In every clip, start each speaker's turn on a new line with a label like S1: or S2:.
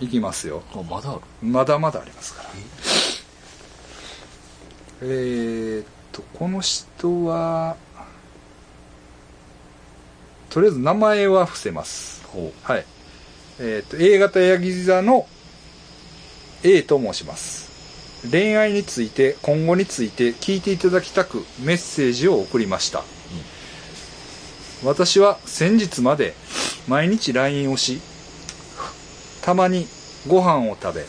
S1: いきますよ。
S2: あまだある？
S1: まだまだありますから。えー、っとこの人はとりあえず名前は伏せます。
S2: ほ
S1: はい。えー、っと A 型ヤギ座の A と申します。恋愛について今後について聞いていただきたくメッセージを送りました、私は先日まで毎日 LINE をし、たまにご飯を食べ、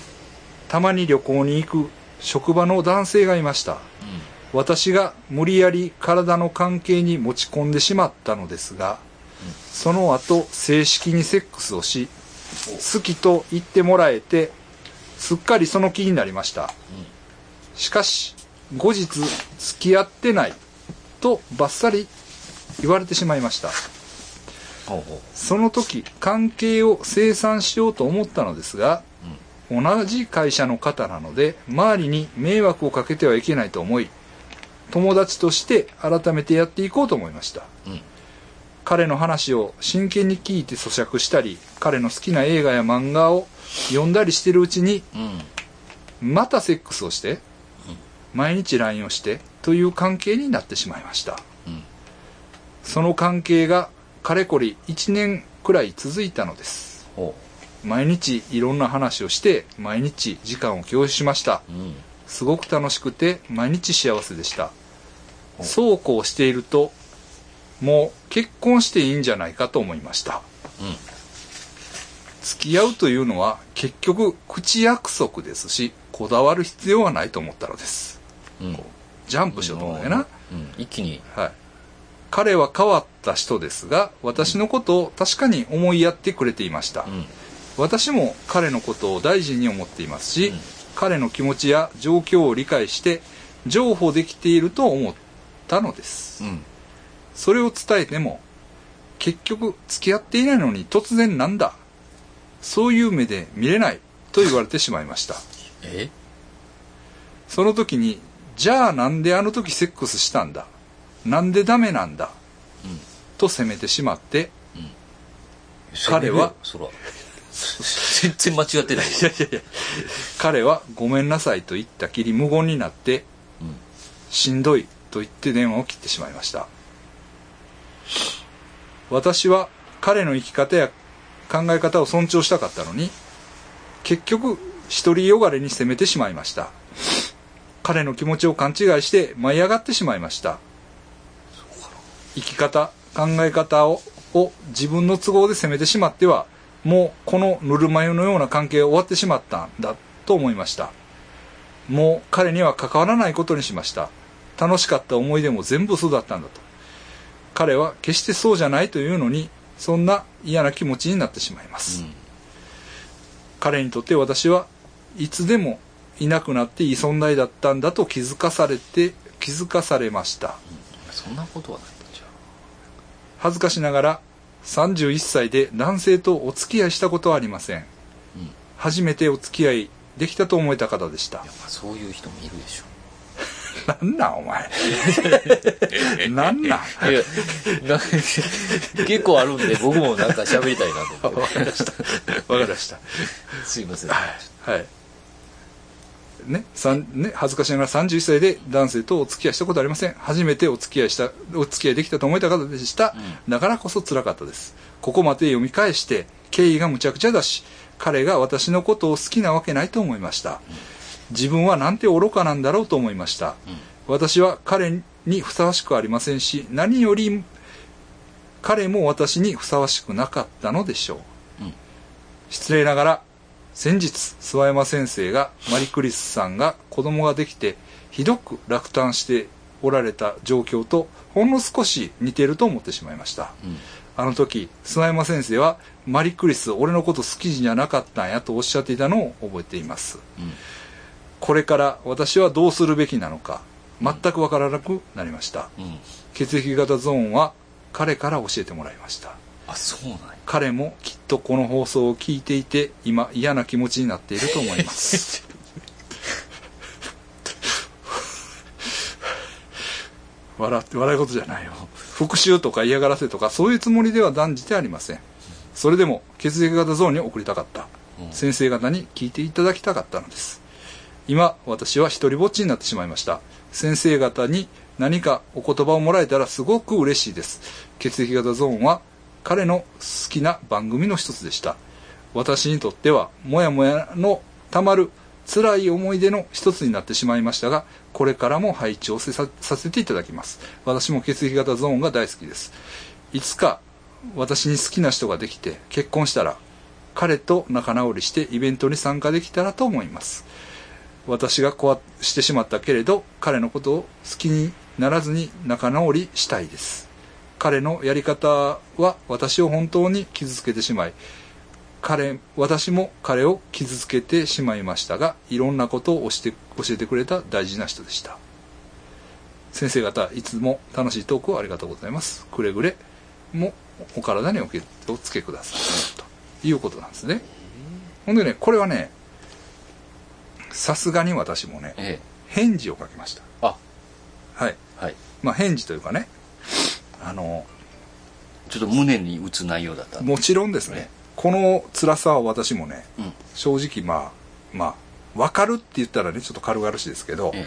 S1: たまに旅行に行く職場の男性がいました。私が無理やり体の関係に持ち込んでしまったのですが、その後正式にセックスをし、好きと言ってもらえて、すっかりその気になりました。しかし、後日付き合ってないとバッサリ言われてしまいました。その時関係を清算しようと思ったのですが、同じ会社の方なので周りに迷惑をかけてはいけないと思い友達として改めてやっていこうと思いました、
S2: うん。
S1: 彼の話を真剣に聞いて咀嚼したり彼の好きな映画や漫画を読んだりしてるうちに
S2: ううん。
S1: またセックスをして毎日 LINE をしてという関係になってしまいました。
S2: うん。
S1: その関係がかれこれ1年くらい続いたのです。
S2: ほ
S1: 毎日いろんな話をして毎日時間を共有しました。
S2: ううん。
S1: すごく楽しくて毎日幸せでした。
S2: お。
S1: そうこうしているともう結婚していいんじゃないかと思いました。
S2: うん。
S1: 付き合うというのは結局口約束ですしこだわる必要はないと思ったのです。
S2: うん。
S1: ジャンプしようと思うんだよな、
S2: うん。一気に。
S1: はい。彼は変わった人ですが、私のことを確かに思いやってくれていました。
S2: うん。
S1: 私も彼のことを大事に思っていますし、
S2: うん。
S1: 彼の気持ちや状況を理解して、譲歩できていると思ったのです。
S2: うん。
S1: それを伝えても、結局付き合っていないのに突然なんだ。そういう目で見れない。と言われてしまいました。
S2: え？
S1: その時に、じゃあなんであの時セックスしたんだ？なんでダメなんだ？
S2: うん。
S1: と責めてしまって、
S2: それ
S1: 彼は
S2: そら全然間違ってない
S1: いやいやいや、彼はごめんなさいと言ったきり無言になって、
S2: うん。
S1: しんどいと言って電話を切ってしまいました。私は彼の生き方や考え方を尊重したかったのに、結局、独りよがれに責めてしまいました。彼の気持ちを勘違いして舞い上がってしまいました。生き方、考え方をを自分の都合で責めてしまっては、もうこのぬるま湯のような関係は終わってしまったんだと思いました。もう彼には関わらないことにしました。楽しかった思い出も全部嘘だったんだと。彼は決してそうじゃないというのに、そんな嫌な気持ちになってしまいます。彼にとって私はいつでもいなくなっていい存在だったんだと気づかされて、気づかされました。
S2: そんなことはない
S1: 恥ずかしながら31歳で男性とお付き合いしたことはありません。
S2: うん
S1: 初めてお付き合いできたと思えた方でした
S2: いや。まあそういう人もいるでしょ
S1: なんなんお前。なんなん
S2: いやな結構あるんで僕もなんか喋りたいなと思って
S1: わかりました。わかりました。
S2: すいません
S1: はい。ね、ね、恥ずかしながら31歳で男性とお付き合いしたことありません。初めてお付き合いした、お付き合いできたと思えた方でした。だからこそ辛かったです。ここまで読み返して、経緯がむちゃくちゃだし、彼が私のことを好きなわけないと思いました。自分はなんて愚かなんだろうと思いました。私は彼にふさわしくありませんし、何より彼も私にふさわしくなかったのでしょう。
S2: うん
S1: 失礼ながら、先日、諏訪山先生が、マリクリスさんが子供ができて、ひどく落胆しておられた状況と、ほんの少し似てると思ってしまいました。
S2: うん
S1: あの時、諏訪山先生は、マリクリス、俺のこと好きじゃなかったんやとおっしゃっていたのを覚えています。
S2: うん
S1: これから私はどうするべきなのか、全くわからなくなりました。
S2: うん
S1: 血液型ゾーンは彼から教えてもらいました。
S2: あそうなんや
S1: 彼もきっとこの放送を聞いていて、今嫌な気持ちになっていると思います。笑って、笑い事じゃないよ。復讐とか嫌がらせとかそういうつもりでは断じてありません。それでも血液型ゾーンに送りたかった。
S2: うん
S1: 先生方に聞いていただきたかったのです今私は一人ぼっちになってしまいました先生方に何かお言葉をもらえたらすごく嬉しいです血液型ゾーンは彼の好きな番組の一つでした。私にとってはもやもやのたまる辛い思い出の一つになってしまいましたがこれからも拝聴せささせていただきます。私も血液型ゾーンが大好きです。いつか私に好きな人ができて結婚したら彼と仲直りしてイベントに参加できたらと思います。私が壊してしまったけれど彼のことを好きにならずに仲直りしたいです。彼のやり方は私を本当に傷つけてしまい彼私も彼を傷つけてしまいましたがいろんなことを教えてくれた大事な人でした。先生方いつも楽しいトークをありがとうございます。くれぐれもお体にお気をつけくださいということなんですね。ほんでねこれはねさすがに私もね
S2: ええ。
S1: 返事を書きました。
S2: あ。
S1: はい。
S2: はい。
S1: まあ返事というかねあの
S2: ちょっと胸に打つ内容だった
S1: もちろんですね。
S2: ね。
S1: この辛さは私もね
S2: うん。
S1: 正直まあまあ分かるって言ったらねちょっと軽々しいですけど、
S2: え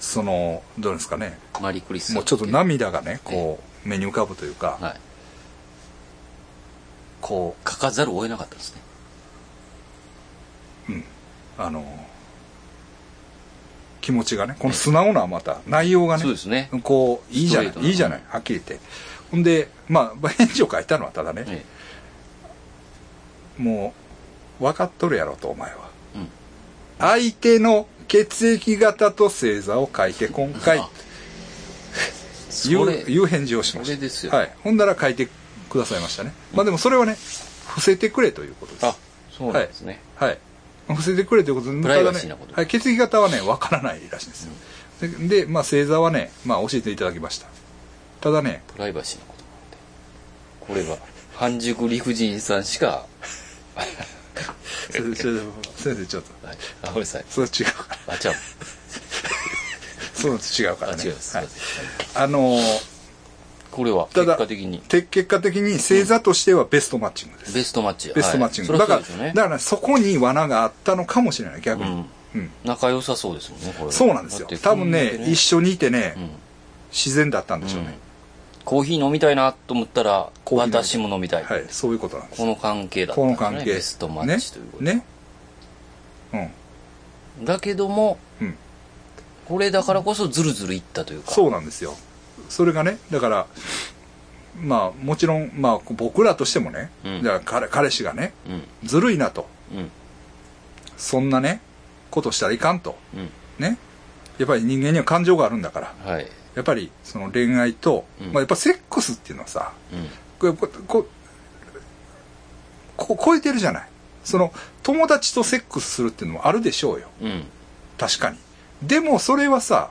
S1: そのどうですかね。
S2: えマリクリス
S1: もうちょっと涙がねこう目に浮かぶというか、
S2: はい。
S1: こ
S2: 書かざるを得なかったですね。
S1: ううん。あの気持ちがねこの素直なまた内容がね
S2: そうですね。
S1: こういいじゃな
S2: い
S1: いいじゃないはっきり言って。ほんでまあ返事を書いたのはただね、
S2: え
S1: もう分かっとるやろとお前は。
S2: えうん。
S1: 相手の血液型と星座を書いて今回い う
S2: れ
S1: いう返事をしました。
S2: それですよ。
S1: はい、ほんだら書いてくださいましたね、まあでもそれはね伏せてくれということです。
S2: あそうなんですね、
S1: はい伏せてくれということで
S2: プライバシーなこと。
S1: ねはい、血液型はね分からないらしいんですよ、ででまあ星座はね、まあ、教えていただきました。ただね
S2: プライバシーなことなんでこれは半熟理不尽さんしか
S1: 先生ちょっと先生ちょっと。
S2: はい。あごめんなさい。
S1: それ違うから。
S2: あちゃう。
S1: そう違うか
S2: あ
S1: らね。
S2: 違う。
S1: はい。あのー
S2: これは結果的に。
S1: て結果的に星座としてはベストマッチングです、
S2: ベストマッチ。
S1: ベストマッチング、
S2: はい、
S1: だから
S2: ね。
S1: だからそこに罠があったのかもしれない逆に、
S2: うん。
S1: うん。
S2: 仲良さそうですもんねこれ。は
S1: そうなんですよ。多分ね一緒にいてね、
S2: うん。
S1: 自然だったんでしょうね、
S2: コーヒー飲みたいなと思ったら私も飲みたい、
S1: はいそういうことなんです。
S2: この関係だったんですね
S1: この関係。
S2: ベストマッチということ
S1: ね。ね。
S2: だけども
S1: うんうん。
S2: これだからこそズルズルいったというか。
S1: そうなんですよそれがねだからまあもちろんまあ僕らとしてもね、
S2: うん。
S1: じゃあ彼彼氏がね
S2: うん。
S1: ずるいなと。
S2: うん。
S1: そんなねことしたらいかんと。
S2: うん。
S1: ね。やっぱり人間には感情があるんだから。
S2: はい。
S1: やっぱりその恋愛と、
S2: うん。
S1: まあ、やっぱセックスっていうのはさ
S2: うん。
S1: これこここ超えてるじゃない。その友達とセックスするっていうのもあるでしょうよ。
S2: うん。
S1: 確かに。でもそれはさ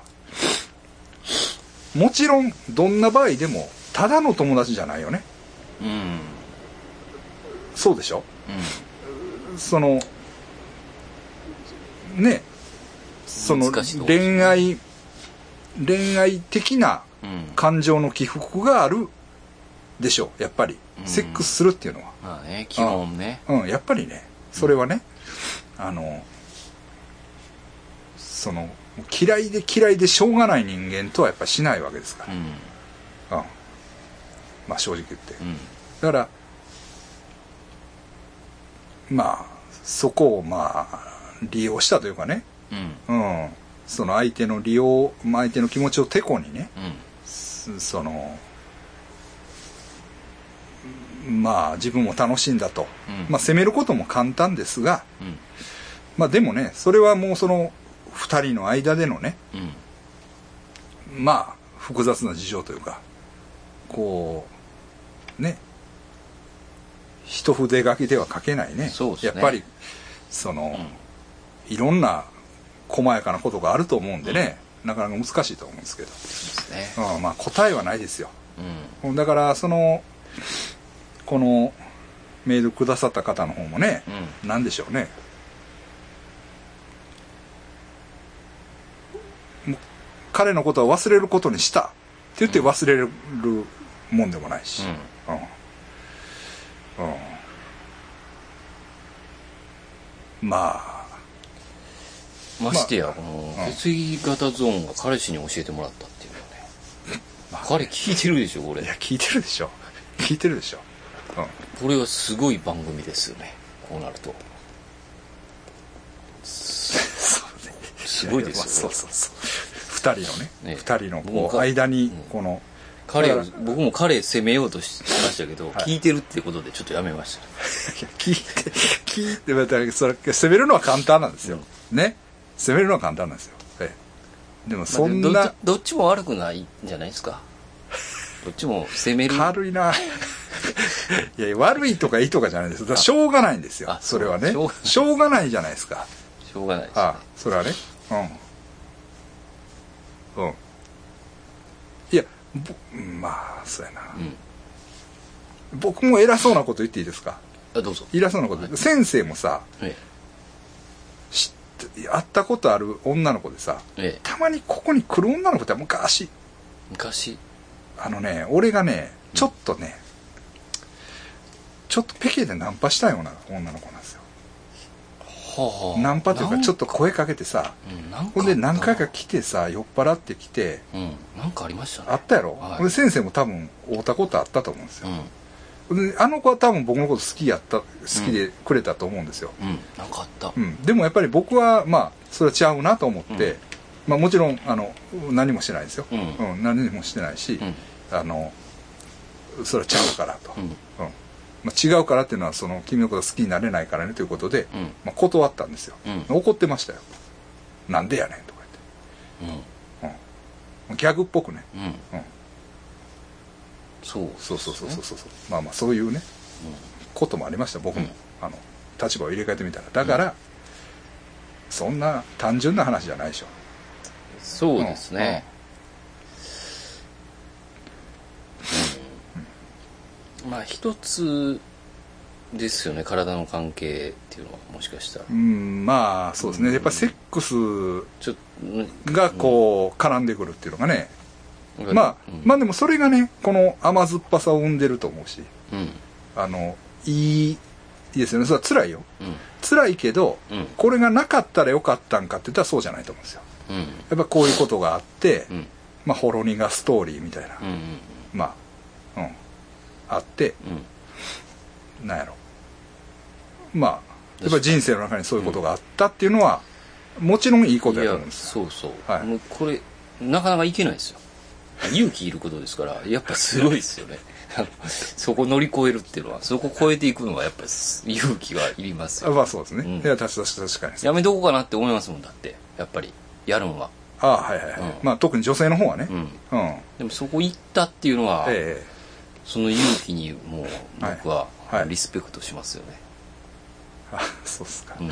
S1: もちろんどんな場合でもただの友達じゃないよね。
S2: うん。
S1: そうでしょ？
S2: う
S1: そのねその恋愛恋愛的なん
S2: うん。
S1: 感情の起伏があるでしょうやっぱり、
S2: うん。
S1: セックスするっていうのは。
S2: まあね基本ね。
S1: うんやっぱりね。それはね、あのその嫌いで嫌いでしょうがない人間とはやっぱしないわけですか
S2: うん。
S1: ら、うん。まあ正直言って。
S2: うん。
S1: だからまあそこをまあ利用したというかね、
S2: うん。
S1: うん、その相手の利用まあ相手の気持ちをてこにね。
S2: うん。
S1: すそのまあ自分も楽しんだと、
S2: うん。
S1: まあ責めることも簡単ですが。
S2: うん。
S1: まあでもねそれはもうその2人の間でのね
S2: うん。
S1: まあ複雑な事情というかこうね一筆書きでは書けないね。
S2: そうですね。
S1: やっぱりその、いろんな細やかなことがあると思うんでね、なかなか難しいと思うんですけど、
S2: ね。
S1: うん、まあ答えはないですよ。
S2: うん
S1: だからそのこのメールくださった方の方もね、
S2: うん。
S1: なんでしょうねもう彼のことは忘れることにした。って言って忘れるもんでもないし、うん。うん。ま
S2: ましてや、この
S1: うん。
S2: 血液型ゾーンが彼氏に教えてもらったっていうのはね。
S1: まあ。
S2: 彼聞いてるでしょ、これ。
S1: あい。や聞いてるでしょ。聞いてるでしょ。うん。
S2: これはすごい番組ですよね。こうなると。
S1: そうね。
S2: すごいですよ
S1: まあそうそうそう。二人のね
S2: ね
S1: 二人のこう間に
S2: うん。
S1: この、
S2: 彼僕も彼責めようとししましたけど、
S1: はい。
S2: 聞いてるってことでちょっとやめました。
S1: 聞いて聞いてまたそれ攻めるのは簡単なんですよ、ね。攻めるのは簡単なんですよ、ええ、でもそんな
S2: まあどっちも悪くないんじゃないですか。どっちも責める。
S1: 軽いな。いや悪いとかいいとかじゃないですしょうがないんですよ。
S2: あ
S1: それはね。
S2: しょうがない。
S1: しょうがないじゃないですか。
S2: しょうがないです、ね。
S1: ああそれはね。うんうん。いやぼまあそうやな、
S2: うん。
S1: 僕も偉そうなこと言っていいですか？
S2: あ、どうぞ。
S1: 偉そうなこと言って、先生もさ
S2: え
S1: 知って会ったことある女の子でさ
S2: え、え。え、
S1: たまにここに来る女の子って昔
S2: 昔、
S1: あのね俺がねちょっとね、ちょっとペケでナンパしたような女の子
S2: はあ。はあ、
S1: ナンパというかちょっと声かけてさほんで何回
S2: か
S1: か来てさ酔っ払ってきて
S2: うん、なんかありましたね。
S1: あったやろ、
S2: はい。
S1: 先生も多分会ったことあったと思うんですよ。
S2: うん、、
S1: あの子は多分僕のこと好きやった好きでくれたと思うんですよ、
S2: うん、なんかあった。
S1: うん、でもやっぱり僕はまあそれは違うなと思って、
S2: うん。
S1: まあ、もちろんあの何もしてないですよ、
S2: うん。
S1: 何もしてないし、
S2: うん、
S1: あのそれはちゃうからと、
S2: うん、
S1: うんまあ、違うからっていうのはその君のこと好きになれないからねということで、
S2: うん、
S1: まあ、断ったんですよ、
S2: うん、
S1: 怒ってましたよ。なんでやねんとか
S2: うん、
S1: 言って、うん、ギャグっぽくね、
S2: うん、
S1: うん、
S2: そう。
S1: そうそうそうそうそう。まあまあそういうねこともありました。僕も、
S2: うん。
S1: あの立場を入れ替えてみたら。だから、そんな単純な話じゃないでしょ。
S2: そうですね。うんまあ一つですよね体の関係っていうのはもしかしたら。
S1: うんまあそうですね。やっぱセックスがこう絡んでくるっていうのがね、
S2: うん
S1: まあ、
S2: うん。
S1: まあでもそれがねこの甘酸っぱさを生んでると思うし
S2: うん。
S1: あのいいいいですよね。それは辛いよ。
S2: うん。
S1: 辛いけど
S2: うん。
S1: これがなかったらよかったんかって言ったらそうじゃないと思うんですよ。
S2: うん。
S1: やっぱこういうことがあって、
S2: うん。
S1: まあほろ苦ストーリーみたいな、
S2: うんうん。
S1: まあうんあって
S2: うん。
S1: なんやろ。まあやっぱり人生の中にそういうことがあったっていうのは、もちろんいいことやと思うんですよ。
S2: そうそう、
S1: はい。
S2: もうこれなかなかいけないですよ。勇気いることですからやっぱすごいですよね。そこ乗り越えるっていうのはそこ超えていくのはやっぱり勇気がいりますよ。
S1: まあそうですね、
S2: うん。
S1: いや確かに確かに。
S2: やめとこうかなって思いますもんだって。やっぱりやるのは。
S1: ああはいはいはい、
S2: うん。
S1: まあ特に女性の方はね。
S2: うん。
S1: うん、え
S2: でもそこ行ったっていうのは、
S1: え
S2: その勇気にもう僕は
S1: はい。はい。
S2: リスペクトしますよね、
S1: あそうっすか、
S2: うん。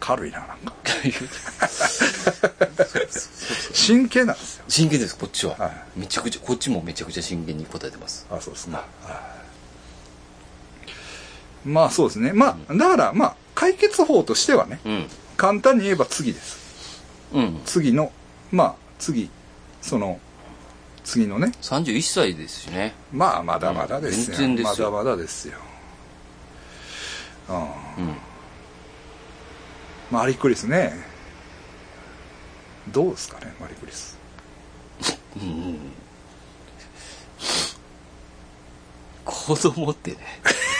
S1: 軽いななんか。真剣なんですよ。
S2: 真剣ですこっちは、
S1: は
S2: めちゃくちゃこっちもめちゃくちゃ真剣に答えてます。
S1: あそうですか、はい。まあそうですね。まあだからまあ解決法としてはね
S2: うん。
S1: 簡単に言えば次です。
S2: うん。
S1: 次のまあ次その次のね。
S2: 31歳ですしね。
S1: まあまだまだですよ,、
S2: 全然ですよ。
S1: まだまだですよ。うん。
S2: うん。
S1: マリクリスね。どうですかねマリクリス。
S2: うん。うん。子供ってね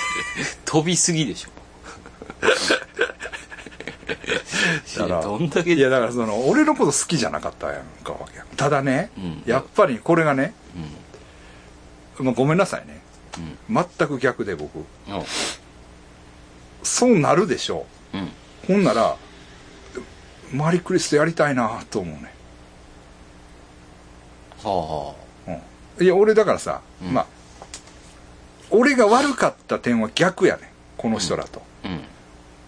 S2: 飛びすぎでしょ
S1: だから
S2: どんだけ
S1: いやだからその俺のこと好きじゃなかったやんかわけやただね、
S2: うん。
S1: やっぱりこれがね、
S2: うん。
S1: まあ、ごめんなさいね。
S2: うん。
S1: 全く逆で僕。
S2: あ
S1: そうなるでしょ
S2: う。ん。
S1: うほんならマリクリスとやりたいなと思うね、
S2: は
S1: うん、いや俺だからさ、
S2: うん。
S1: まあ俺が悪かった点は逆やねこの人らと、
S2: あうん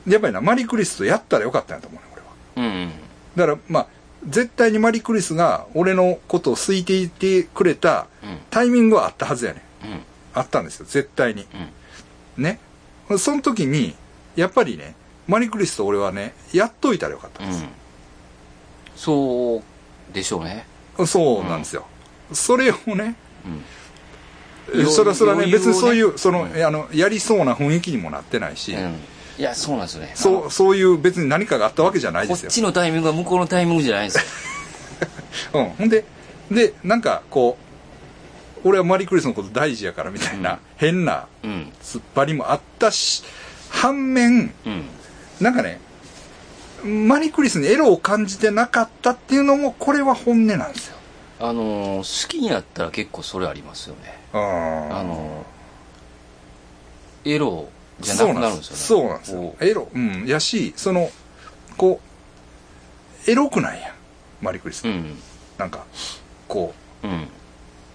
S1: やっぱりなマリクリスとやったらよかったんやと思うね俺は。
S2: うんうん。
S1: だからまあ絶対にマリクリスが俺のことを好いていてくれた
S2: うん。
S1: タイミングはあったはずやね
S2: うん。
S1: あったんですよ絶対に。
S2: うん。
S1: ね。その時にやっぱりねマリクリスと俺はねやっといたらよかったんです。
S2: うん。そうでしょうね。
S1: よ、そうなんですよ、それをね
S2: うん。
S1: それはそれはね。別にそういうその、
S2: うん。
S1: あのやりそうな雰囲気にもなってないし、
S2: うんいやそうなんですよね。
S1: そうそういう別に何かがあったわけじゃない
S2: こっ
S1: ですよ。
S2: ちのタイミングが向こうのタイミングじゃないんですよ。
S1: うん、ほんででなんかこう俺はマリー・クリスのこと大事やからみたいな、
S2: うん。
S1: 変な
S2: うん。
S1: 突っ張りもあったし反面
S2: うん。
S1: なんかねマリー・クリスにエロを感じてなかったっていうのもこれは本音なんですよ。
S2: あのー好きになったら結構それありますよね。
S1: あ
S2: あのーエロじゃなくなるんですよね。
S1: そうなんですよ。
S2: こ
S1: エロ。うん。やしそのこうエロくないやん。マリー・クリス、
S2: ううん。
S1: なんかこ
S2: う。ん。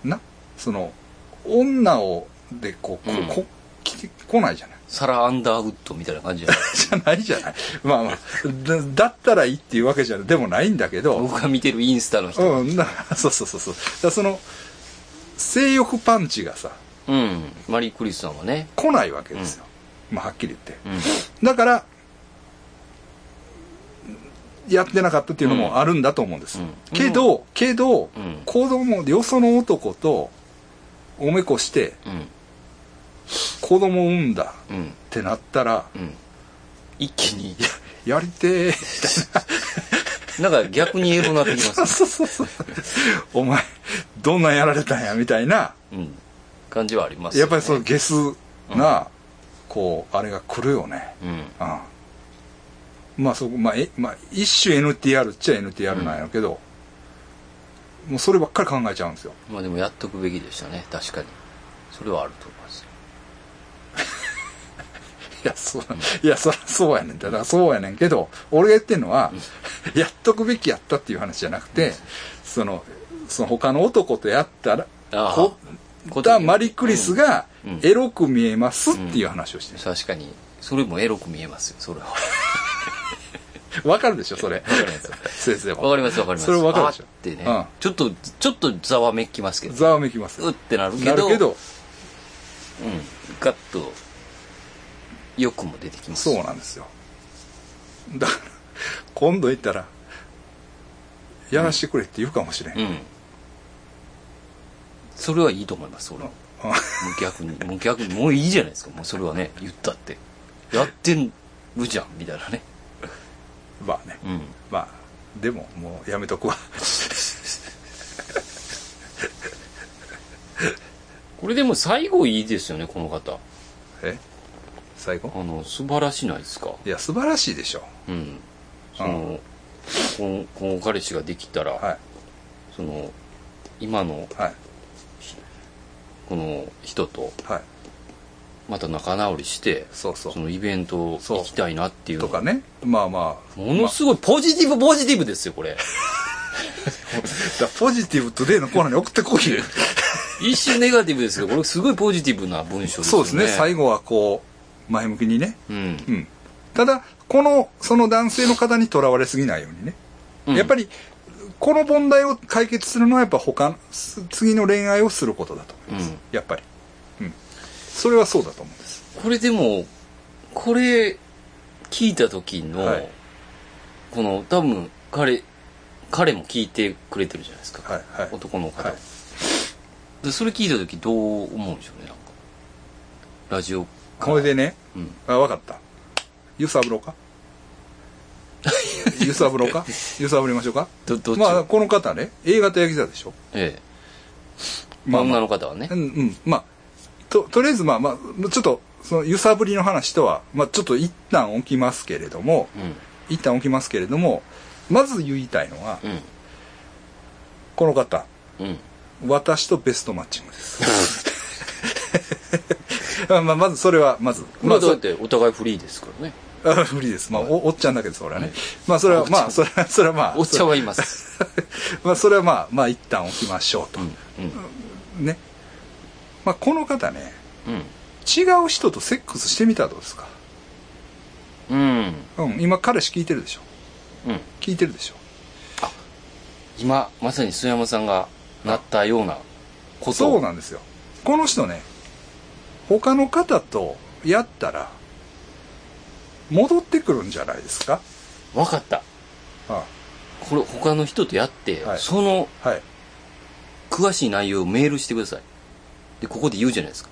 S1: うな？その女をでこうこ,、
S2: うん。
S1: こ来てこないじゃない。
S2: サラ・アンダーウッドみたいな感じじゃない
S1: じゃないじゃない。まあまあだだったらいいっていうわけじゃでもないんだけど。
S2: 僕が見てるインスタの人。
S1: うん。だそうそうそうそう。だその性欲パンチがさ
S2: うん。マリー・クリスさんはね。
S1: 来ないわけですよ、まあはっきり言って。
S2: うん。
S1: だからやってなかったっていうのもあるんだと思うんです、
S2: うん。
S1: けどけど、
S2: うん。
S1: 子供よその男とおめこして
S2: うん。
S1: 子供産んだ
S2: うん。
S1: ってなったら
S2: うん。一気に
S1: やりてー。
S2: なんか逆にエロなってきますね。
S1: そうそうそうお前どんなんやられたんやみたいな
S2: うん。感じはありますよね。
S1: やっぱりそのゲスな、こうあれが来るよね。
S2: うん。
S1: うん。まあそこまあえ、まあ、一種 NTR っちゃ NTR なんやけど、もうそればっかり考えちゃうんですよ。
S2: まあでもやっとくべきでしたね。確かに。それはあると思いますよ。
S1: いやそういやそりゃそうやねんだからそうやねんけど俺が言ってんのは、やっとくべきやったっていう話じゃなくて、そのその他の男とやったら
S2: ああ。
S1: こったマリクリスが
S2: うん
S1: エロく見えますっていう話をしてる。
S2: 確かに。それもエロく見えますよそれは。
S1: わかるでしょそれ。
S2: わかります。
S1: 先生も。
S2: わかりますわかります。
S1: それわかるでしょ。
S2: あってね、
S1: うん。
S2: ちょっとちょっとざわめきますけど
S1: ざわめきます
S2: うってなるけど。
S1: なるけど。
S2: うん。ガッと欲も出てきます。
S1: そうなんですよ。だから今度行ったらやらしてくれって言うかもしれん、
S2: うん。それはいいと思います俺は。
S1: うん
S2: もう逆にもう逆にもういいじゃないですか。もうそれはね言ったって。やってるじゃんみたいなね。
S1: まあね。
S2: うん。
S1: まあでももうやめとくわ。
S2: これでも最後いいですよねこの方。
S1: え？最後？
S2: あの素晴らしないですか？
S1: いや素晴らしいでしょ。
S2: うん。そのこのこの彼氏ができたら、
S1: はい。
S2: その今の
S1: はい
S2: この人と
S1: はい。
S2: また仲直りして
S1: そうそう。
S2: そのイベント行きたいなっていうの。
S1: とかね。まあまあ。
S2: ものすごいポジティブポジティブですよこれ。
S1: だポジティブトゥデイのコーナーに送ってこいよ。
S2: 一瞬ネガティブですけどこれすごいポジティブな文章ですよね。
S1: そうですね。最後はこう前向きにね。
S2: うん。
S1: うん。ただこのその男性の方にとらわれすぎないようにね、
S2: うん。
S1: やっぱりこの問題を解決するのはやっぱ他次の恋愛をすることだと思います、
S2: うん。
S1: やっぱり。うん。それはそうだと思うんです。
S2: これでもこれ聞いた時の、
S1: はい。
S2: この多分彼彼も聞いてくれてるじゃないですか、
S1: はいはい。
S2: 男の方、
S1: はい。
S2: でそれ聞いた時どう思うんでしょうねなんか。ラジオ
S1: これでね。
S2: うん。
S1: あ分かった。揺さぶろうか 揺さぶろうか？揺さぶりましょうか？まあこの方ね A 型ヤギ座でしょ？
S2: ええ。
S1: まあまあ。
S2: 女の方はね。
S1: うんうん。まあととりあえずまあまあちょっとその揺さぶりの話とは、まあ、ちょっと一旦置きますけれども
S2: うん。
S1: 一旦置きますけれどもまず言いたいのは、
S2: うん。
S1: この方。
S2: うん。
S1: 私とベストマッチングです。まあまあまずそれはまず。
S2: まあだっ
S1: そ
S2: てお互いフリーですからね
S1: あ 無理です。まあおおっちゃんだけどそれはね、まあそれはまあそれは それはまあ。
S2: おっちゃんはいます。
S1: まあそれはまあまあ一旦置きましょうと、ね。まあこの方ね
S2: うん
S1: 違う人とセックスしてみたらどうですか？
S2: うん。
S1: うん今彼氏聞いてるでしょ？
S2: うん。
S1: 聞いてるでしょ？
S2: 今まさに須山さんがなったようなこと
S1: そうなんですよ。この人ね他の方とやったら戻ってくるんじゃないですか？
S2: 分かった。
S1: あ
S2: これ他の人とやって、
S1: はい。
S2: その
S1: あはい、
S2: 詳しい内容をメールしてください。でここで言うじゃないですか。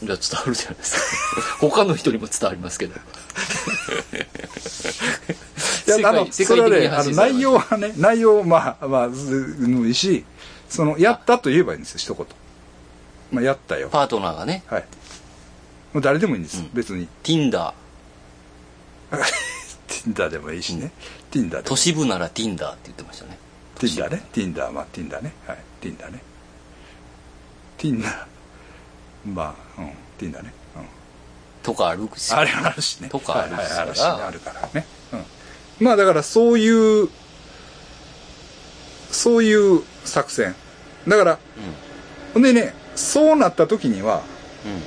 S1: うん、
S2: じゃあ伝わるじゃないですか。他の人にも伝わりますけど。
S1: いや、あの、それはね、あの、内容
S2: は
S1: はね、内容、まあ、まあ、いいし、その、やったと言えばいいんですよ、一言。まあ、やったよ。
S2: パートナーがね。
S1: はい。もう誰でもいいんです、
S2: うん。
S1: 別に。
S2: Tinder
S1: Tinder でもいいしね。Tinder。
S2: 都市部なら Tinder って言ってましたね
S1: Tinder ね。Tinder、まあ、Tinder ね。はい。Tinder ね。Tinder。まあ、うん。Tinder ね。うん。
S2: とかあるし
S1: あれあるしね。
S2: とかあるし
S1: はいはい、あるしね。あるからね。うん。まあだからそういう、そういう作戦。だから、ほんでね、そうなった時には、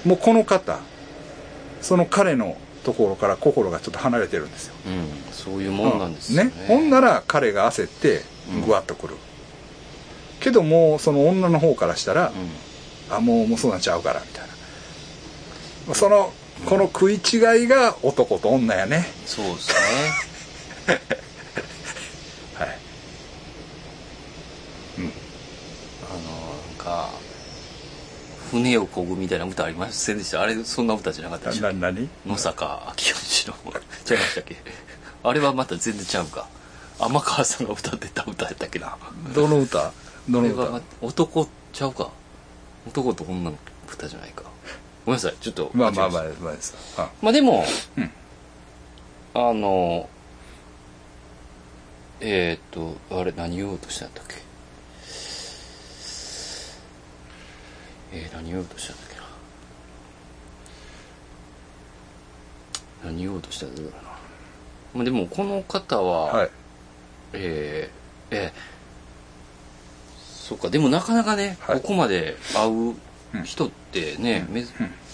S2: う
S1: もうこの方、その彼のところから心がちょっと離れてるんですよ。
S2: ん、うん、そういうもんなんですよね,、
S1: ほんなら彼が焦って
S2: うん、
S1: ぐわっとくる。けどもうその女の方からしたら、
S2: うん
S1: あ、もう、もうそうなっちゃうから、みたいな。その、この食い違いが男と女やね。
S2: そうですね
S1: はい。
S2: あのなんか船を漕ぐみたいな歌ありませんでした？あれそんな歌じゃなかったでしょ
S1: な、なに
S2: 野坂昭義のちゃいましたっけ？あれはまた全然ちゃうか。天川さんが歌ってた歌やったっけな？
S1: どの歌？どの歌？
S2: 男ちゃうか？男と女の歌じゃないか。ごめんなさいちょっと
S1: まあまあまあです。あ。
S2: まあでも、
S1: うん。
S2: あのえー、っとあれ何言おうとしたんだっけ？えー、何言おうとしたんだっけな。何言おうとしたんだろうな、まあ、でもこの方は、
S1: はい。
S2: えー、えー、そっか。でもなかなかね、
S1: はい。
S2: ここまで会う人ってね、め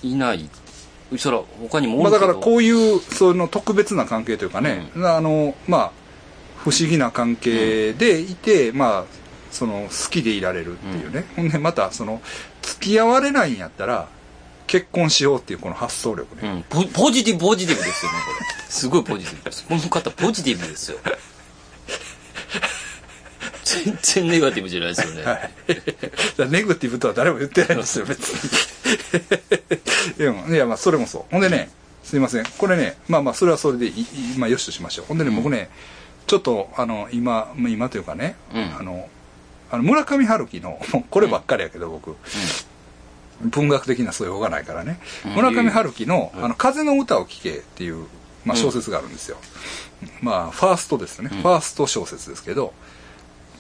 S2: いない。そら他にもお
S1: まあだからこういうその特別な関係というかね、あのまあ不思議な関係でいて、まあその好きでいられるっていうね、ほんでまたその付き合われないんやったら結婚しようっていうこの発想力ね、
S2: うん、ポポジティブポジティブですよねこれ。すごいポジティブです。この方ポジティブですよ。全然ネガティブじゃないですよね、
S1: だからネガティブとは誰も言ってないんですよ別に。いやいやまあそれもそう。ほんでねすいません。これねまあまあそれはそれでいいまあよしとしましょう。ほんでね、僕ねちょっとあの今まあ今というかね、
S2: うん。
S1: あのあの村上春樹の こればっかりやけど僕、文学的な素養がないからね、
S2: うん。
S1: 村上春樹の「
S2: うん。
S1: あの風の歌を聴け」っていう、まあ、小説があるんですよ、まあファーストですね、
S2: うん。
S1: ファースト小説ですけど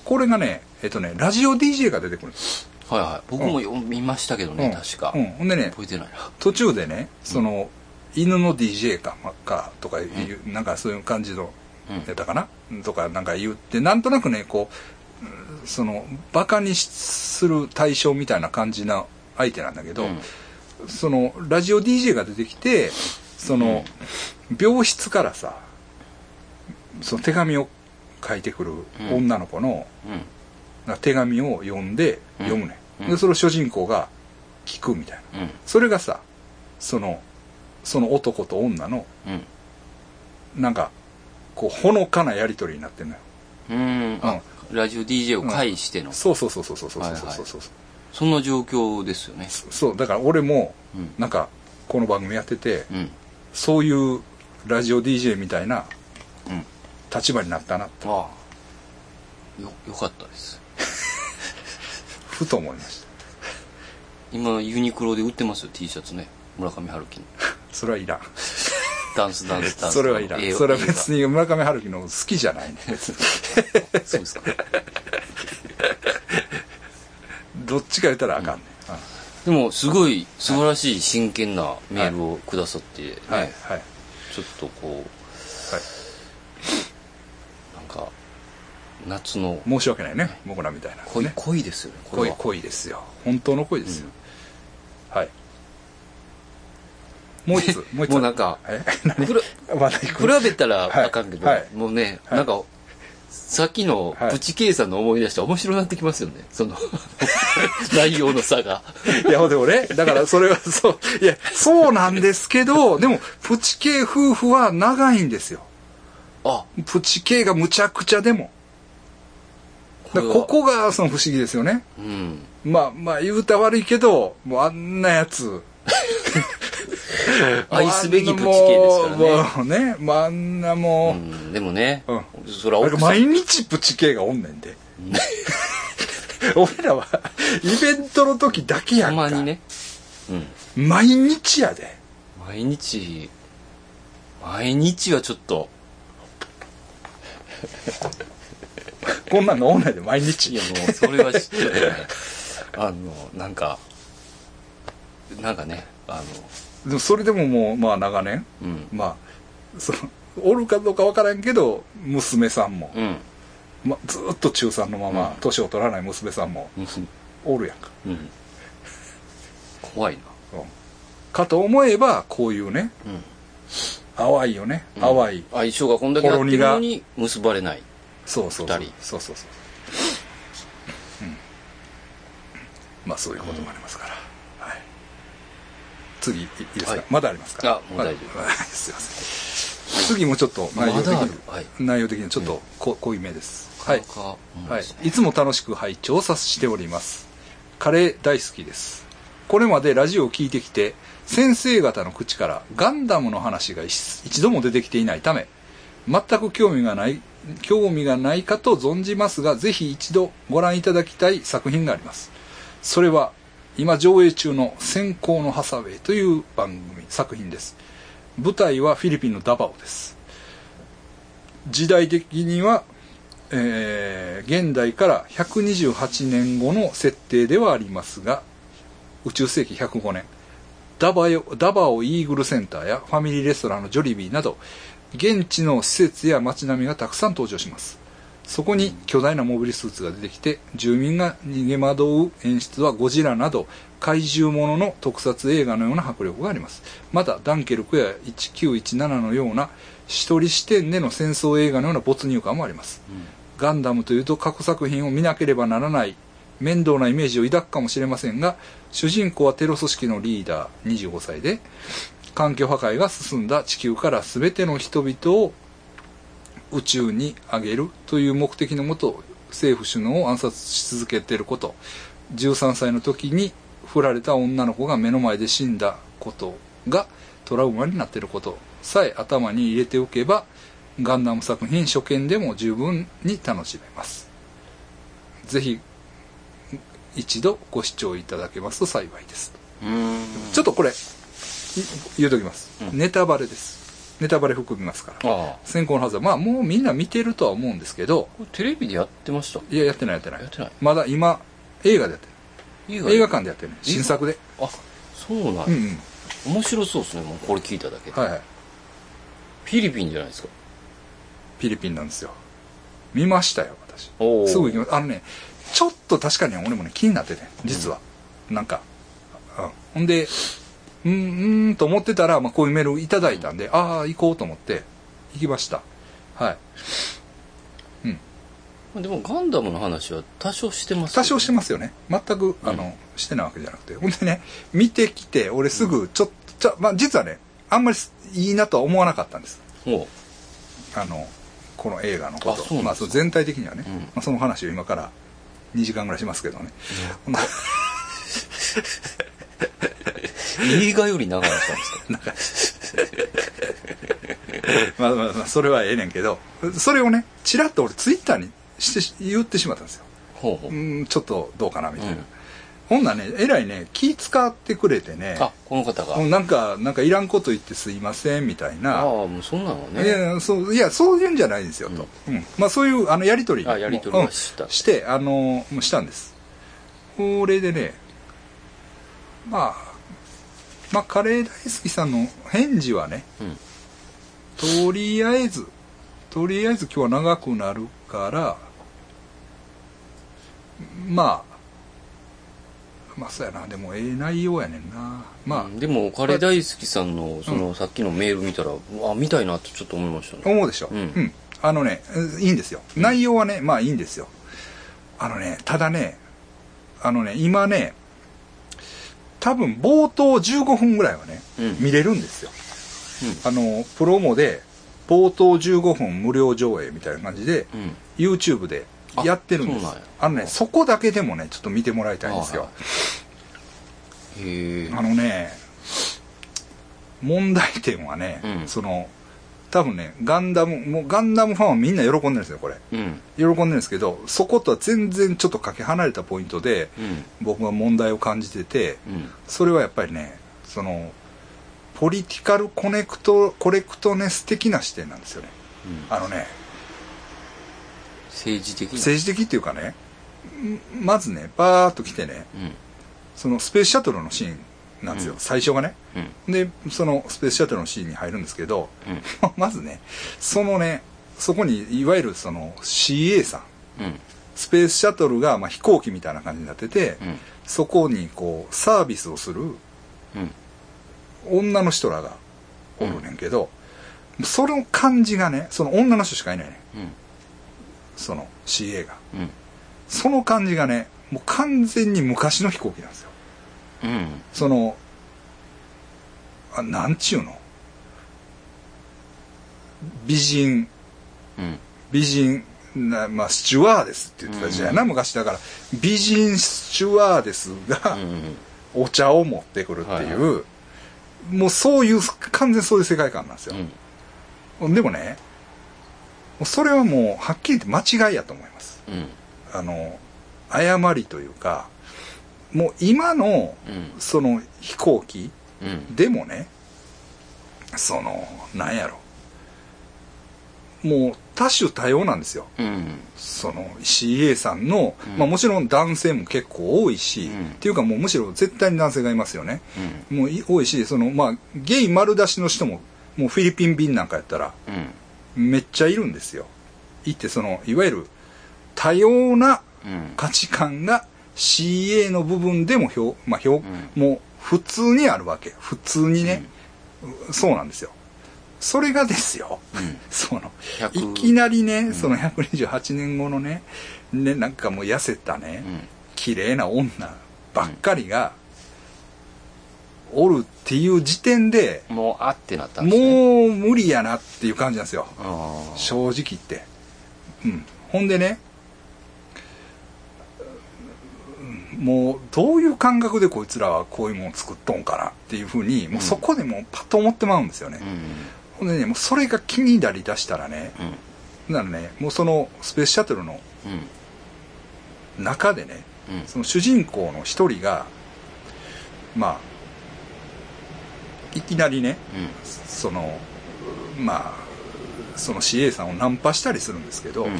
S1: これがねえっとねラジオ DJ が出てくるんです。
S2: はいはい。僕も読みましたけどね、
S1: うん。
S2: 確か、
S1: うん、ほんでね
S2: 覚えてないな。
S1: 途中でねその、犬の DJ かまかとかいう、なんかそういう感じの
S2: うん。
S1: やったかな、とかなんか言ってなんとなくねこううんそのバカにする対象みたいな感じな相手なんだけど、
S2: うん。
S1: そのラジオ DJ が出てきてその、病室からさその手紙を書いてくる女の子の、
S2: うん。
S1: 手紙を読んで読むね、
S2: うん。
S1: でそれを主人公が聞くみたいな。
S2: うん。
S1: それがさそのその男と女の
S2: うん。
S1: なんかこうほのかなやり取りになってんのよ。
S2: うん。あラジオ DJ を介しての、
S1: そうそうそうそうそうそうそうそうそう
S2: そんな状況ですよね。
S1: そうだから俺も
S2: うん
S1: なんかこの番組やってて
S2: うん。
S1: そういうラジオ DJ みたいな
S2: うん。
S1: 立場になったなと。
S2: ああ。よよかったです。
S1: ふと思いました。
S2: 今ユニクロで売ってますよ T シャツね。村上春樹の。
S1: それはいらん
S2: ダンスダンスダンス。
S1: それはいらん。それは別に村上春樹の好きじゃない。ね別に
S2: そうですか。
S1: どっちか言ったらあかんね、
S2: でもすごい素晴らしい真剣なメールをくださって、ね
S1: うんはい。はい。
S2: ちょっとこう
S1: はい。
S2: なんか夏の
S1: 申し訳ないね。僕らみたいな
S2: 恋,、
S1: ね。
S2: 恋ですよね
S1: 恋
S2: は。
S1: 恋ですよ。本当の恋ですよ、はいもう一つ もう一つ。
S2: もうなんか 比べたらあかんけど、
S1: はい。はい
S2: もうね、
S1: はい。
S2: なんかさっきの
S1: はい。
S2: プチ計算の思い出して面白くなってきますよねその 内容の差が。
S1: いや、でもね、だからそれはそう、いや、そうなんですけど、でも、プチ系夫婦は長いんですよ。
S2: あ。
S1: プチ系がむちゃくちゃでも。だからここがその不思議ですよね。
S2: うん。
S1: まあまあ言うたら悪いけど、もうあんなやつ、
S2: 愛すべきプチ系ですからね
S1: もうね、まあ、あんなもう、
S2: うん、でもね、
S1: うん
S2: それは
S1: 毎日プチ系がおんねんで。俺らは、イベントの時だけや
S2: た
S1: んか。
S2: まにね、うん、
S1: 毎日やで。
S2: 毎日毎日はちょっと
S1: こんなんがおんないで、毎日。
S2: いやもうそれはちょっとねあのなんかなんかねあ
S1: でもそれでももう、まあ長年、
S2: のうん
S1: まあ、その、おるかどうかわからんけど、娘さんも、
S2: うん
S1: まあ、ずーっと中3のまま
S2: うん、
S1: 年を取らない娘さんも、
S2: うん
S1: おるやんか。
S2: うん怖いな
S1: うんかと思えば、こういうね、
S2: うん
S1: 淡いよね。淡い。
S2: 相性がこんだけやってるのに結ばれない
S1: そうそうそう
S2: 二人。
S1: そうそうそう。うん。まあそういうこともありますから。はい。次、いいですか、
S2: はい
S1: まだありますか？
S2: あもう大丈夫
S1: まだ すいません。次もちょっと内容的に
S2: る？はい、
S1: 内容的にちょっとこ濃いめです。はい。
S2: は
S1: はい。いつも楽しく拝聴させております。カレー大好きです。これまでラジオを聞いてきて、先生方の口からガンダムの話が一一度も出てきていないため、全く興味がない、興味がないかと存じますが、ぜひ一度ご覧いただきたい作品があります。それは、今上映中の先行のハサウェイという番組、作品です。舞台はフィリピンのダバオです。時代的には、えー現代から128年後の設定ではありますが宇宙世紀105年ダバヨダバオイーグルセンターやファミリーレストランのジョリビーなど現地の施設や街並みがたくさん登場しますそこに巨大なモビルスーツが出てきて住民が逃げ惑う演出はゴジラなど怪獣ものの特撮映画のような迫力があります。またダンケルクや1917のような一人視点での戦争映画のような没入感もあります。ガンダムというと過去作品を見なければならない面倒なイメージを抱くかもしれませんが主人公はテロ組織のリーダー25歳で環境破壊が進んだ地球から全ての人々を宇宙に上げるという目的のもと政府首脳を暗殺し続けていること。13歳の時に振られた女の子が目の前で死んだことがトラウマになっていることさえ頭に入れておけばガンダム作品初見でも十分に楽しめます。ぜひ一度ご視聴いただけますと幸いです。
S2: うん。
S1: ちょっとこれい言うときます、
S2: うん。
S1: ネタバレですネタバレ含みますから。先行のはずはまあもうみんな見てるとは思うんですけど。
S2: テレビでやってました？
S1: いややってないやってない。
S2: やってない。
S1: まだ今映画でやって
S2: 映
S1: る映画館でやってるね。新作で。
S2: あそうなんや。
S1: うんうん。
S2: 面白そうですねもうこれ聞いただけで、
S1: はいはい。
S2: フィリピンじゃないですか。
S1: フィリピンなんですよ。見ましたよ私。すぐ行きます。あのねちょっと確かに俺もね気になってて実は、なんか、うん、ほんでうーんうーんと思ってたら、まあ、こういうメールいただいたんで、ああ行こうと思って行きました。はい。
S2: でもガンダムの話は多少してます
S1: 多少して
S2: ま
S1: ますよね。全くあの、
S2: うん
S1: してないわけじゃなくて。ほんでね見てきて俺すぐちょっと、ちょまあ、実はねあんまりいいなとは思わなかったんです。
S2: すおう。
S1: あのこの映画のこと。まあ、その全体的にはね、
S2: うん。
S1: まあ、その話を今から2時間ぐらいしますけどね、ほんで
S2: 映画より長かったんですか？
S1: まあまあまあそれはええねんけどそれをねちらっと俺ツイッターにして言ってしまったんですよ。
S2: ほうほう、
S1: うんちょっとどうかなみたいな、
S2: うん。
S1: ほんならねえらいね気使ってくれてね
S2: あこの方が、
S1: うんなんかなんかいらんこと言ってすいませんみたい
S2: あ
S1: な。
S2: あもうそんなの
S1: い
S2: ね
S1: やそういやそういうんじゃないんですよと、うん。まあそういうあのやり取り
S2: あやり取りはした
S1: うん。してあのもうしたんです。これでねまあまあカレー大好きさんの返事はね
S2: うん。
S1: とりあえずとりあえず今日は長くなるからまあまあそうやな。でもええ内容やねんな。まあ、
S2: うん。でもカレー大好きさんのその、さっきのメール見たらうわ見たいなってちょっと思いましたね。
S1: 思うでしょ、
S2: うん。
S1: あのねうんいいんですよ。内容はねまあいいんですよ。あのねただねあのね今ね多分冒頭15分ぐらいはね、
S2: うん。
S1: 見れるんですよ、あのプロモで冒頭15分無料上映みたいな感じで、
S2: うん。
S1: YouTube でやってるんです。
S2: あ
S1: のねそこだけでもねちょっと見てもらいたいんですよ。
S2: へえ
S1: あのね問題点はね、
S2: うん。
S1: その多分ねガンダムもうガンダムファンはみんな喜んでるんですよこれ。
S2: うん。
S1: 喜んでるんですけどそことは全然ちょっとかけ離れたポイントで
S2: うん。
S1: 僕は問題を感じてて
S2: うん。
S1: それはやっぱりねそのポリティカルコネクトコレクトネス的な視点なんですよね。
S2: うん。
S1: あのね
S2: 政治的な。
S1: 政治的っていうかねんまずねバーッと来てね
S2: うん。
S1: そのスペースシャトルのシーンなんですよ、
S2: うん
S1: 最初がね。
S2: うん。
S1: でそのスペースシャトルのシーンに入るんですけど
S2: うん。
S1: まずねそのねそこにいわゆるその CA さん。
S2: うん。
S1: スペースシャトルがまあ飛行機みたいな感じになってて、
S2: うん。
S1: そこにこうサービスをする
S2: うん。
S1: 女の人らがおるねんけど、その感じがねその女の人しかいないね。
S2: うん。
S1: その CA が。
S2: うん。
S1: その感じがねもう完全に昔の飛行機なんですよ
S2: うん。
S1: そのあなんちゅうの？美人。
S2: うん。
S1: 美人な、まあ、スチュワーデスって言ってた時代やな、昔だから。美人スチュワーデスが
S2: うん。
S1: お茶を持ってくるっていう、
S2: はい
S1: もうそういう完全にそういう世界観なんですよ。
S2: う、ん。
S1: でもねそれはもうはっきり言って間違いやと思います。
S2: うん。
S1: あの誤りというかもう今の
S2: うん。
S1: その飛行機
S2: うん。
S1: でもねそのなんやろ。もう多種多様なんですよ。
S2: うん。
S1: その CA さんの、
S2: うん。
S1: まあもちろん男性も結構多いし、
S2: うん。
S1: っていうかもうむしろ絶対に男性がいますよね。
S2: うん。
S1: もうい多いしそのまあゲイ丸出しの人ももうフィリピン便なんかやったら
S2: うん。
S1: めっちゃいるんですよ。いってそのいわゆる多様な
S2: うん。
S1: 価値観が CA の部分でも表、まあ表
S2: うん。
S1: もう普通にあるわけ。普通にね、そうなんですよ。それがですよ、
S2: うん。
S1: その
S2: 100
S1: いきなりね、
S2: ん。
S1: その128年後のねねなんかもう痩せたね、
S2: うん。
S1: 綺麗な女ばっかりがおるっていう時点で、
S2: もうあってなったんですね。
S1: もう無理やなっていう感じなんですよ。正直言って。うん。ほんでねうんもうどういう感覚でこいつらはこういうもん作っとんかなっていうふうにもうそこでもうパッと思ってまうんですよね。
S2: う、ん。
S1: ほんでねもうそれが気になりだしたらね
S2: うん。
S1: ならねもうそのスペースシャトルの
S2: うん。
S1: 中でね
S2: うん。
S1: その主人公の一人がまあいきなりねそのまあその CA さんをナンパしたりするんですけど、
S2: うん。
S1: も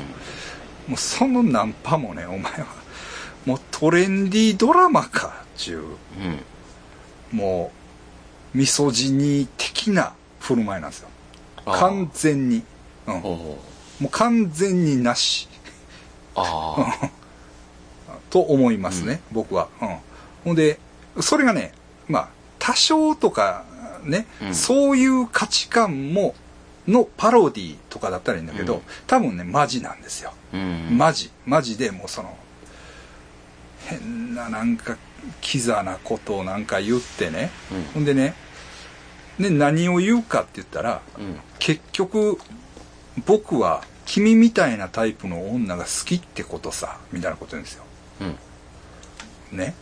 S1: うそのナンパもねお前はもうトレンディードラマかっちゅう
S2: うん。
S1: もうミソジニー的な振る舞いなんですよ。完全に、うん、も
S2: ほう。
S1: 完全になし。と思いますね、僕は、うん、ほんでそれがねまあ多少とかね、
S2: うん。
S1: そういう価値観ものパロディとかだったらいいんだけど、
S2: うん。
S1: 多分ねマジなんですよ。マジ。マジでもうその変ななんかキザなことをなんか言ってね。ほんでね。で何を言うかって言ったら結局僕は君みたいなタイプの女が好きってことさみたいなこと言うんですよ。
S2: うん。
S1: ね。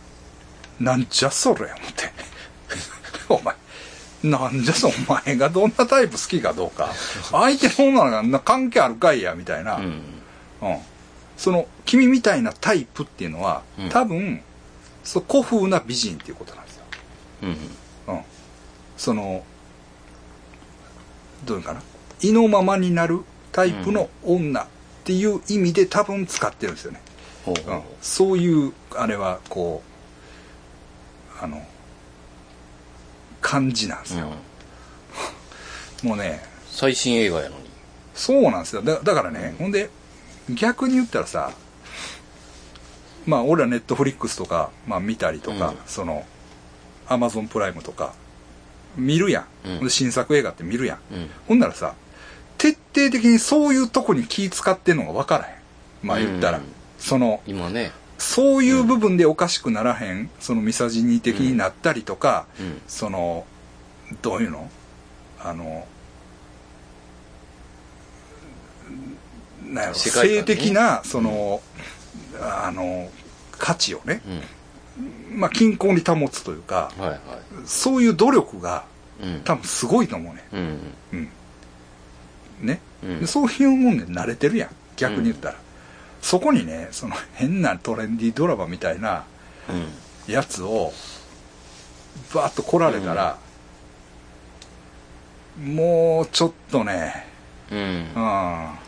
S1: なんじゃそれ思って。お前。なんじゃそお前がどんなタイプ好きかどうか。相手の女が関係あるかいやみたいな、
S2: うん。
S1: うん、その君みたいなタイプっていうのは、
S2: うん。
S1: 多分そう古風な美人っていうことなんですよ、
S2: うん
S1: うん、そのどういうのかな？意のままになるタイプの女っていう意味で多分使ってるんですよね、
S2: ほう
S1: う。ん、そういうあれはこうあの感じなんですよ、
S2: うん。
S1: もうね
S2: 最新映画やのに。
S1: そうなんですよ。だだからね、ほんで逆に言ったらさまあ俺らネットフリックスとか、まあ、見たりとか、
S2: うん。
S1: そのアマゾンプライムとか見るやん、
S2: うん。
S1: ほんで新作映画って見るやん。
S2: うん。
S1: ほんならさ徹底的にそういうとこに気使ってんのが分からへん。まあ言ったら、
S2: うん。
S1: その
S2: 今ね。
S1: そういう部分でおかしくならへん。そのミサジニー的になったりとか、
S2: うん。
S1: そのどういうの？あのなん性的なその、あの価値をね、
S2: うん。
S1: まあ、均衡に保つというか
S2: はいはい。
S1: そういう努力が
S2: うん。
S1: 多分すごいと思うね。
S2: うん
S1: うん。ね、そういうもんで慣れてるやん。逆に言ったら、そこにねその変なトレンディードラマみたいな
S2: うん。
S1: やつをバーッと来られたら、もうちょっとね
S2: うん。
S1: うん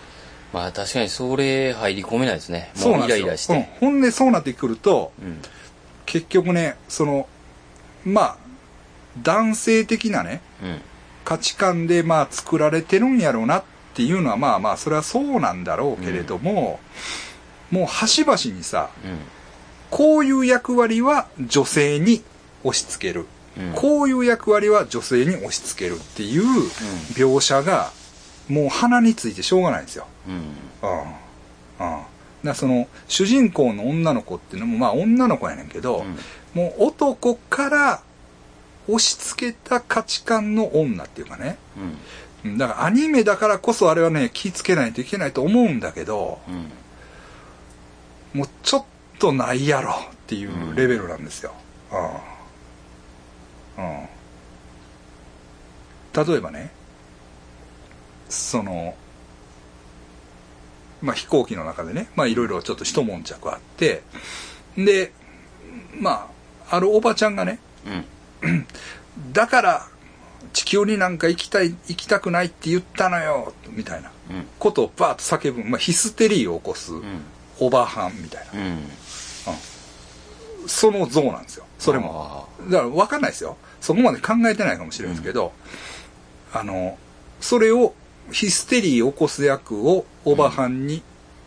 S2: まあ確かにそれ入り込めないですね。もうイライラして。
S1: うん。ほんでそうなってくると
S2: うん。
S1: 結局ねそのまあ男性的なね
S2: うん。
S1: 価値観でまあ作られてるんやろうなっていうのはまあまあそれはそうなんだろうけれども、もう端々にさ
S2: うん。
S1: こういう役割は女性に押し付ける、
S2: うん。
S1: こういう役割は女性に押し付けるっていう描写がもう鼻についてしょうがないんですよ。
S2: うん
S1: うん。うん。だその主人公の女の子っていうのもまあ女の子やねんけど、
S2: うん
S1: もう男から押し付けた価値観の女っていうかね。
S2: うん
S1: だからアニメだからこそあれはね、気ぃつけないといけないと思うんだけど、
S2: うん
S1: もうちょっとないやろっていうレベルなんですよ。うん。うん。例えばね、その、まあ飛行機の中でね、まあいろいろちょっと一悶着あって、で、まあ、あるおばちゃんがね、
S2: うん
S1: だから地球になんか行きたい、行きたくないって言ったのよ、みたいな
S2: うん
S1: ことをバーッと叫ぶ、まあヒステリーを起こす
S2: うん
S1: おばはんみたいな。
S2: うん
S1: その像なんですよ。それも。だから分かんないですよ。そこまで考えてないかもしれないですけど、あの、それをヒステリーを起こす役をおばはんに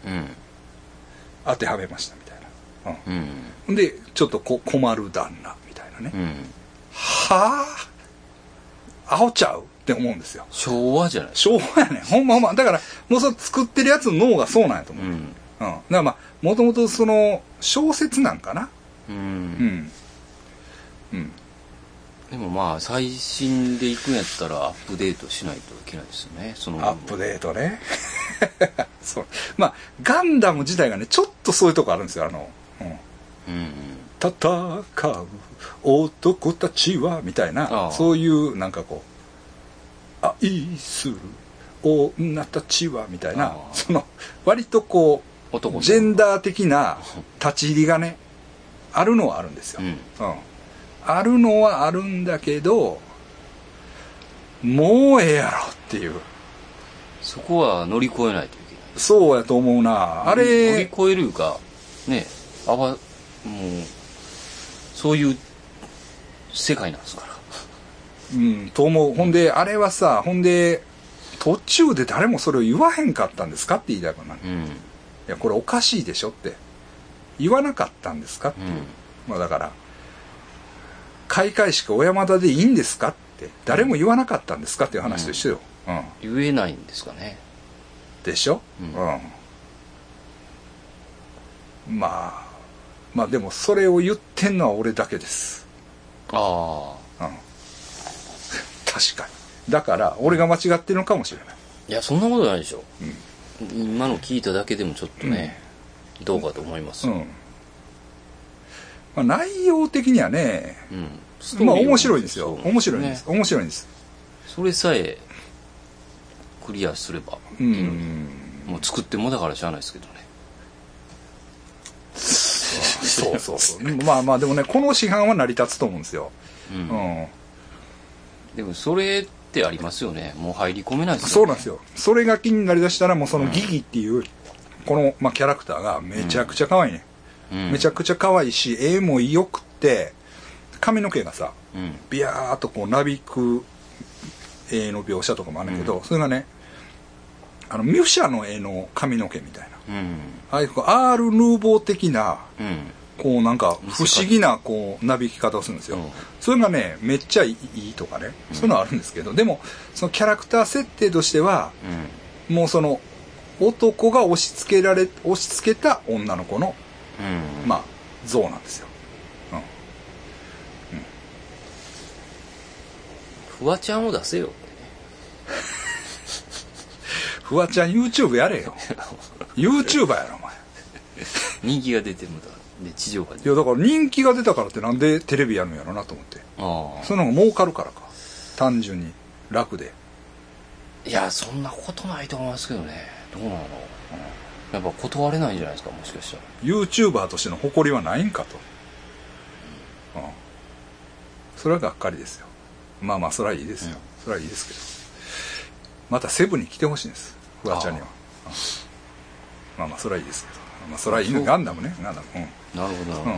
S2: うん
S1: 当てはめましたみたいな。
S2: うん
S1: うん。で、ちょっとこ困る旦那みたいなね。
S2: うん
S1: はぁ？アホちゃうって思うんですよ。
S2: 昭和じゃない？
S1: 昭和やねん。ほんまほんま。だから、もうそれ作ってるやつの脳がそうなんやと思う。うん。
S2: うん
S1: だからまあ、もともとその、小説なんかな。
S2: う
S1: うんん。うん。
S2: でもまあ最新で行くんやったらアップデートしないといけないですよねその
S1: アップデートね。そう。まあ、ガンダム自体がね、ちょっとそういうとこあるんですよ。あの、うん。
S2: うん
S1: 戦う男たちは、みたい
S2: あ
S1: な、
S2: あ
S1: そういう、なんかこう、愛する女たちは、みたいなその、割とこう、ジェンダー的な立ち入りがね、あるのはあるんですよ。
S2: うん
S1: うん。あるのはあるんだけど、もうええやろっていう。
S2: そこは乗り越えないといけない
S1: そうやと思うな。あ
S2: 乗り
S1: れ、
S2: 越えるいうかねあわもうそういう世界なんですから
S1: うん、と思う。ほんで、あれはさ、ほんで、途中で誰もそれを言わへんかったんですかって言いたくなる。い
S2: うん
S1: や、これおかしいでしょって。言わなかったんですかっていう。
S2: うん
S1: まあだから、開会式小山田でいいんですかって。誰も言わなかったんですかっていう話と一緒よ。うん。
S2: 言えないんですかね
S1: でしょ？
S2: うん
S1: うん。まあ、まあでもそれを言ってんのは俺だけです。
S2: ああ
S1: うん。確かに。だから、俺が間違ってるのかもしれない。
S2: いやそんなことないでしょ、今の聞いただけでもちょっとね、どうかと思います
S1: うん。まあ、内容的にはね、
S2: うん
S1: まあ面白いですよ。面白いんです。面白いんです。
S2: それさえクリアすれば
S1: う
S2: いいのに
S1: ん。
S2: もう作ってもだからしゃあないですけどね
S1: そうそうそう。まあまあでもね、この市販は成り立つと思うんですよ。
S2: う
S1: うんん。
S2: でもそれってありますよねもう入り込めないですよ、ね、
S1: そうなんですよ。それが気になりだしたら、もうそのギギっていう、この、まあ、キャラクターがめちゃくちゃ可愛いね。
S2: うん、
S1: めちゃくちゃ可愛いし、絵も良くって、髪の毛がさ、
S2: うん。
S1: ビヤーっとこうなびく絵の描写とかもあるんだけど、
S2: うん。
S1: それがね、あの、ミュシャの絵の髪の毛みたいな。
S2: うん。
S1: ああいうアール・ヌーボー的な、
S2: うん。
S1: こうなんか不思議なこうなびき方をするんですよ。
S2: うん。
S1: それがね、めっちゃいいとかね、そういうのはあるんですけど、でも、そのキャラクター設定としては、もうその、男が押し付けられ、押し付けた女の子の、
S2: うん
S1: まあ、像なんですよ。うん。
S2: フワちゃんを出せよ
S1: フワちゃん YouTube やれよ。YouTuber やろ、お前。
S2: 人気が出てるんだで地上波で
S1: いや、だから人気が出たからってなんでテレビやるんやろなと思って。
S2: ああ
S1: その方が儲かるからか。単純に楽で
S2: いやそんなことないと思いますけどねどうなの、うん、やっぱ断れないんじゃないですかもしかしたら。
S1: YouTuber としての誇りはないんかと、うん、それはがっかりですよ。まあまあそれはいいですよ、それはいいですけど。またセブンに来てほしいんです。フワちゃんには、うん。まあまあそれはいいですけど。まあそれはいいのガンダムね。ガンダム。うん。
S2: なるほどなるほど、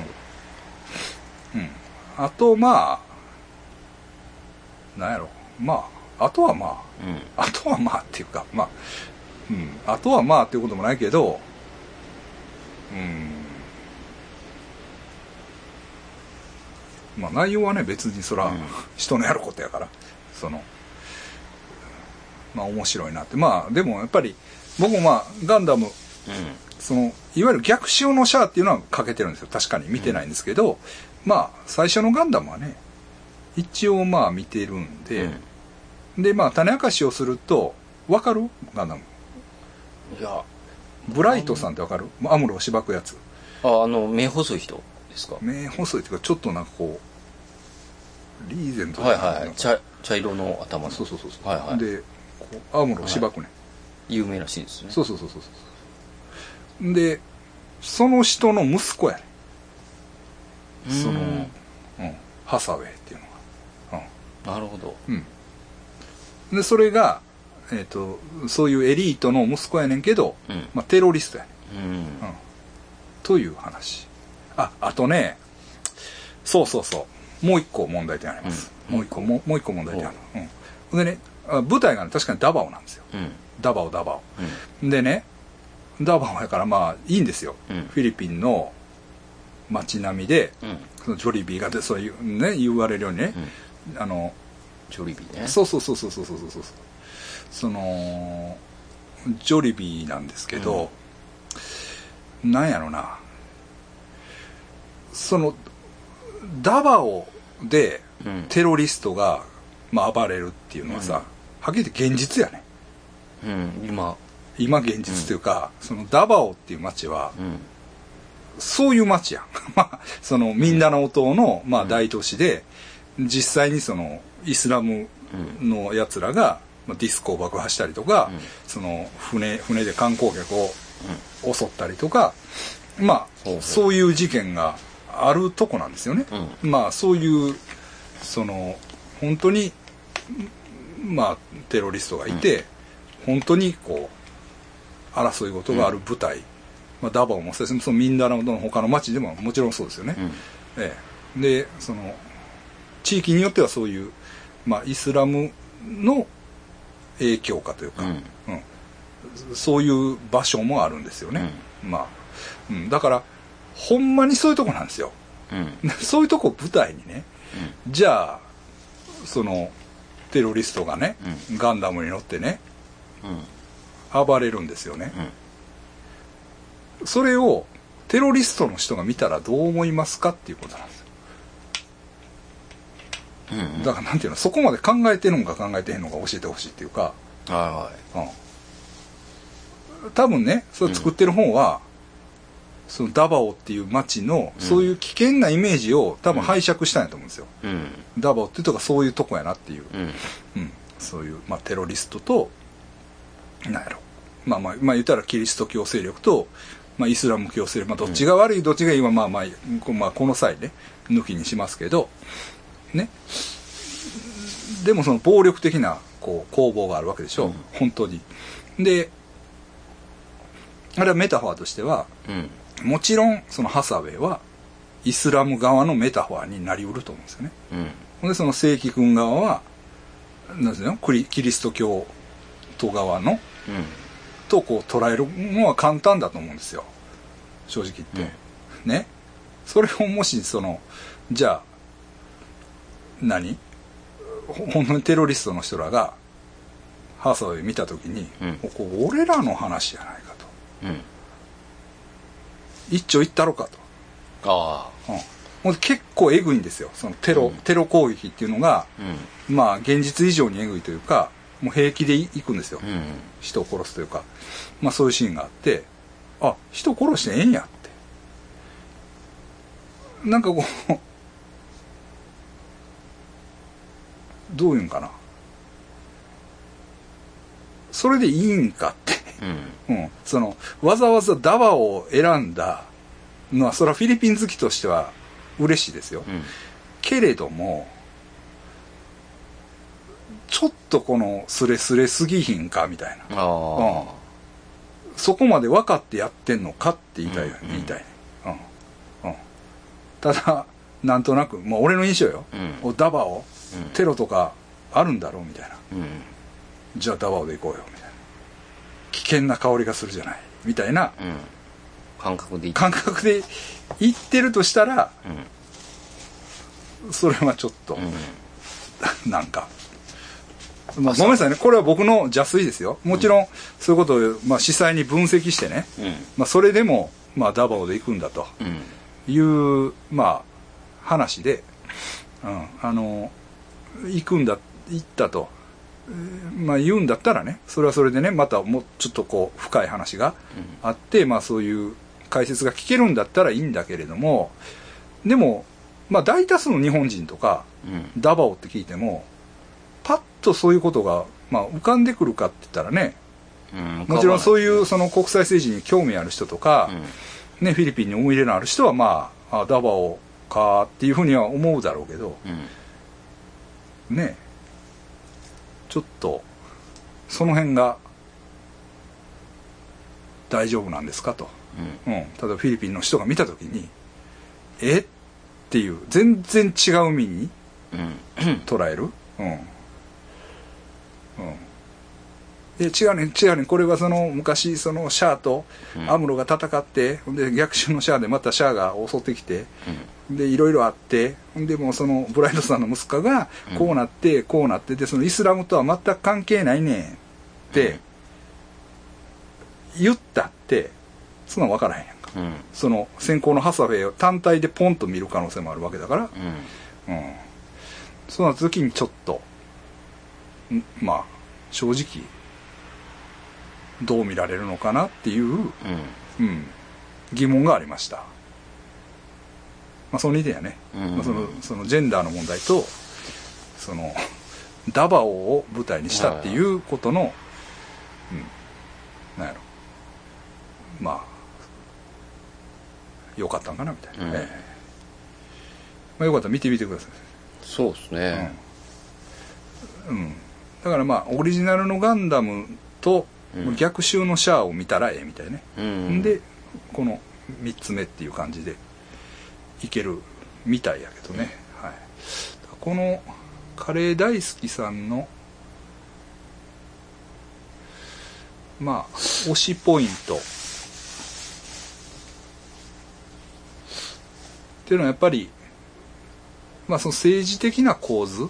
S1: うん、うん、あとまあなんやろ。まああとはまあ、
S2: うん。
S1: あとはまあっていうかまあうん。あとはまあっていうこともないけどうん。まあ内容はね別にそら、
S2: うん。
S1: 人のやることやからそのまあ面白いなって。まあでもやっぱり僕もまあガンダムそのいわゆる逆襲のシャアっていうのはかけてるんですよ。確かに見てないんですけど、まあ最初のガンダムはね一応まあ見てるんで、でまあ種明かしをするとわかる？ガンダム。
S2: うんいや
S1: ブライトさんってわかる？アムロをしばくやつ。
S2: ああの目細い人ですか？
S1: 目細いっていうかちょっとなんかこうリーゼント
S2: はいはい茶茶色の頭の。
S1: そうそうそうそう、
S2: はいはい。
S1: でアムロをしばくね、
S2: 有名らしいですね。
S1: そうそうそうそうそう。でその人の息子やね。
S2: うん。
S1: その、うん、ハサウェイっていうのが、
S2: なるほど。
S1: うんうん、でそれが、えっとそういうエリートの息子やねんけど、
S2: うん。
S1: まあ、テロリストやね
S2: うん。
S1: ん、うん、という話。ああとねそうそうそう。もう一個問題点あります、
S2: うん。
S1: もう一個もうもう一個問題点ある、う。ん、でねあ舞台がね確かにダバオなんですよ。
S2: うん。
S1: ダバオダバ
S2: うん。
S1: オでねダバオやからまあいいんですよ、
S2: うん。
S1: フィリピンの街並みで
S2: うん。
S1: そのジョリビーがでそういうね言われるようにね、あの
S2: ジョリビーね。
S1: そうそうそうそうそうそうそうそうそのジョリビーなんですけど、なんやろな。そのダバオで
S2: うん。
S1: テロリストが、まあ、暴れるっていうのはさ、
S2: うん。
S1: はっきり言って現実やね。
S2: うん今。
S1: 今現実というか、そのダバオっていう街は
S2: うん。
S1: そういう街やん。まあそのミンダナオ島の、まあ、大都市で、実際にそのイスラムのやつらが、まあ、ディスコを爆破したりとか、
S2: うん。
S1: その船船で観光客を襲ったりとかまあ
S2: ほうほう。
S1: そういう事件があるとこなんですよね、
S2: う
S1: まあそういうその本当にまあテロリストがいて、本当にこう争い事がある舞台、まあ、ダバオもそうですのミンダナオの他の町でももちろんそうですよね、
S2: うん。
S1: ええ、でその地域によってはそういう、まあ、イスラムの影響下というか、
S2: うん。
S1: うん。そういう場所もあるんですよね、まあ、うん、だからほんまにそういうとこなんですよ。
S2: うん。
S1: そういうとこを舞台にね。じゃあそのテロリストがね、ガンダムに乗ってね
S2: うん。
S1: 暴れるんですよね、それをテロリストの人が見たらどう思いますかっていうことなんですよ
S2: うんうん。
S1: だからなんていうのそこまで考えてるのか考えてへんのか教えてほしいっていうか、
S2: は
S1: うん、多分ねそれ作ってる本は、そのダバオっていう街の
S2: うん。
S1: そういう危険なイメージを多分拝借したんやと思うんですよ、
S2: いうん。
S1: ダバオっていうとこがそういうとこやなっていう、
S2: うん。
S1: うん、そういう、まあ、テロリストとなんやろ。まあまあまあ言ったらキリスト教勢力と、まあ、イスラム教勢力、まあ、どっちが悪い、どっちがいいはまあまあこまあこの際ね抜きにしますけどね。でもその暴力的なこう攻防があるわけでしょ、
S2: うん。
S1: 本当に。であれはメタファーとしては
S2: うん。
S1: もちろんそのハサウェイはイスラム側のメタファーになりうると思うんですよね。
S2: うん。
S1: でその正規軍側はなんですよクリキリスト教徒側のとこう捉えるのは簡単だと思うんですよ。正直言って、ね。それをもしそのじゃあ何？ほ本当にテロリストの人らがハサウェイ見た時に、
S2: うん。
S1: ここ俺らの話じゃないかと。
S2: うん。うん
S1: 一丁言ったろかと、
S2: あ
S1: うん、結構えぐいんですよ。そのテロ、
S2: うん。
S1: テロ攻撃っていうのが
S2: あうん。
S1: まあ現実以上にえぐいというかもう平気でいくんですよ、
S2: うん。
S1: 人を殺すというか、まあそういうシーンがあって、あ、人殺してええんやって。なんかこう、どういうんかな？それでいいんかって、
S2: うん。
S1: うん、そのわざわざダバを選んだのはそれはフィリピン好きとしては嬉しいですよ、
S2: うん。
S1: けれどもちょっとこのスレスレすぎひんかみたいな。
S2: ああ、
S1: そこまで分かってやってんのかって言いたい、
S2: うん
S1: 言いたいね。うん。うん。ただなんとなくもう俺の印象よ、
S2: うん。
S1: おダバオ
S2: うん
S1: テロとかあるんだろうみたいな。
S2: うん。
S1: じゃあダバオで行こうよみたいな。危険な香りがするじゃない。みたいな
S2: うん。感覚で
S1: 感覚で言ってるとしたら
S2: うん。
S1: それはちょっと、
S2: うん。
S1: なんか、まあ、ごめんなさいね。これは僕の邪推ですよ。もちろんそういうことを、まあ、司祭に分析してね、
S2: うん。
S1: まあ、それでも、まあ、ダバオで行くんだと
S2: うん。
S1: いう、まあ、話で、うん、あの行くんだ行ったと、えーまあ、言うんだったらねそれはそれでねまたもうちょっとこう深い話があって、まあ、そういう解説が聞けるんだったらいいんだけれどもでも、まあ、大多数の日本人とか
S2: うん。
S1: ダバオって聞いてもパッとそういうことが、まあ、浮かんでくるかって言ったらね
S2: うん
S1: もちろんそう
S2: う
S1: いうその国際政治に興味ある人とか、
S2: ん。
S1: ね、フィリピンに思い入れのある人はまああダバオかっていうふうには思うだろうけど
S2: うん
S1: ねちょっとその辺が大丈夫なんですかと、
S2: うん。
S1: うん、例えばフィリピンの人が見た時にえ？っていう全然違う意味に
S2: うん。
S1: 捉える？うん。うんで違うねん違うねん。これはその昔そのシャアと
S2: うん。
S1: アムロが戦って、ほんで逆襲のシャアでまたシャアが襲ってきて
S2: うん。
S1: でいろいろあってでもうそのブライトさんの息子がこうなって、こうなってでそのイスラムとは全く関係ないねんって言ったってそんなん分からへんやんか。
S2: うん。
S1: その先行のハサウェイを単体でポンと見る可能性もあるわけだから。
S2: うん。
S1: うん、そうなった時にちょっとんまあ正直どう見られるのかなっていう、
S2: うん。
S1: うん、疑問がありました、まあ、その2点やね、
S2: うん。
S1: まあ、そのそのジェンダーの問題とそのダバオを舞台にしたっていうことの、うん、なんやろ。まあよかったんかなみたいな、
S2: うん。
S1: ええまあ、よかったら見てみてください。
S2: そうですね。
S1: うん、だからまあオリジナルのガンダムと
S2: うん
S1: 逆襲のシャアを見たらええみたいね、
S2: うん。
S1: でこの3つ目っていう感じでいけるみたいやけどね、はい、このカレー大好きさんのまあ推しポイント。っていうのはやっぱりまあその政治的な構図
S2: うん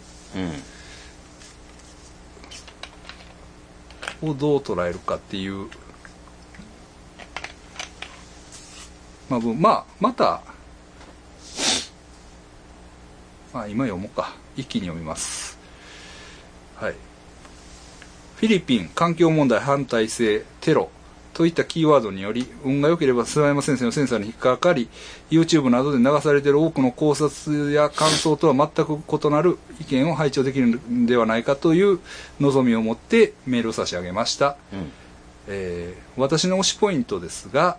S1: をどう捉えるかっていう、まあ、まあまた、まあ、今読もうか。一気に読みます。はい。フィリピン環境問題反対性テロ。といったキーワードにより運が良ければ諏訪山先生のセンサーに引っかかり YouTube などで流されている多くの考察や感想とは全く異なる意見を拝聴できるんではないかという望みを持ってメールを差し上げました、
S2: うん。
S1: えー私の推しポイントですが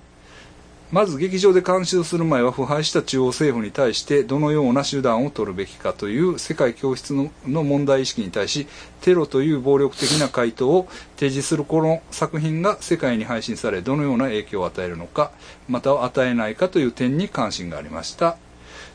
S1: まず劇場で監視をする前は腐敗した中央政府に対してどのような手段を取るべきかという世界教室の問題意識に対しテロという暴力的な回答を提示するこの作品が世界に配信されどのような影響を与えるのかまたは与えないかという点に関心がありました。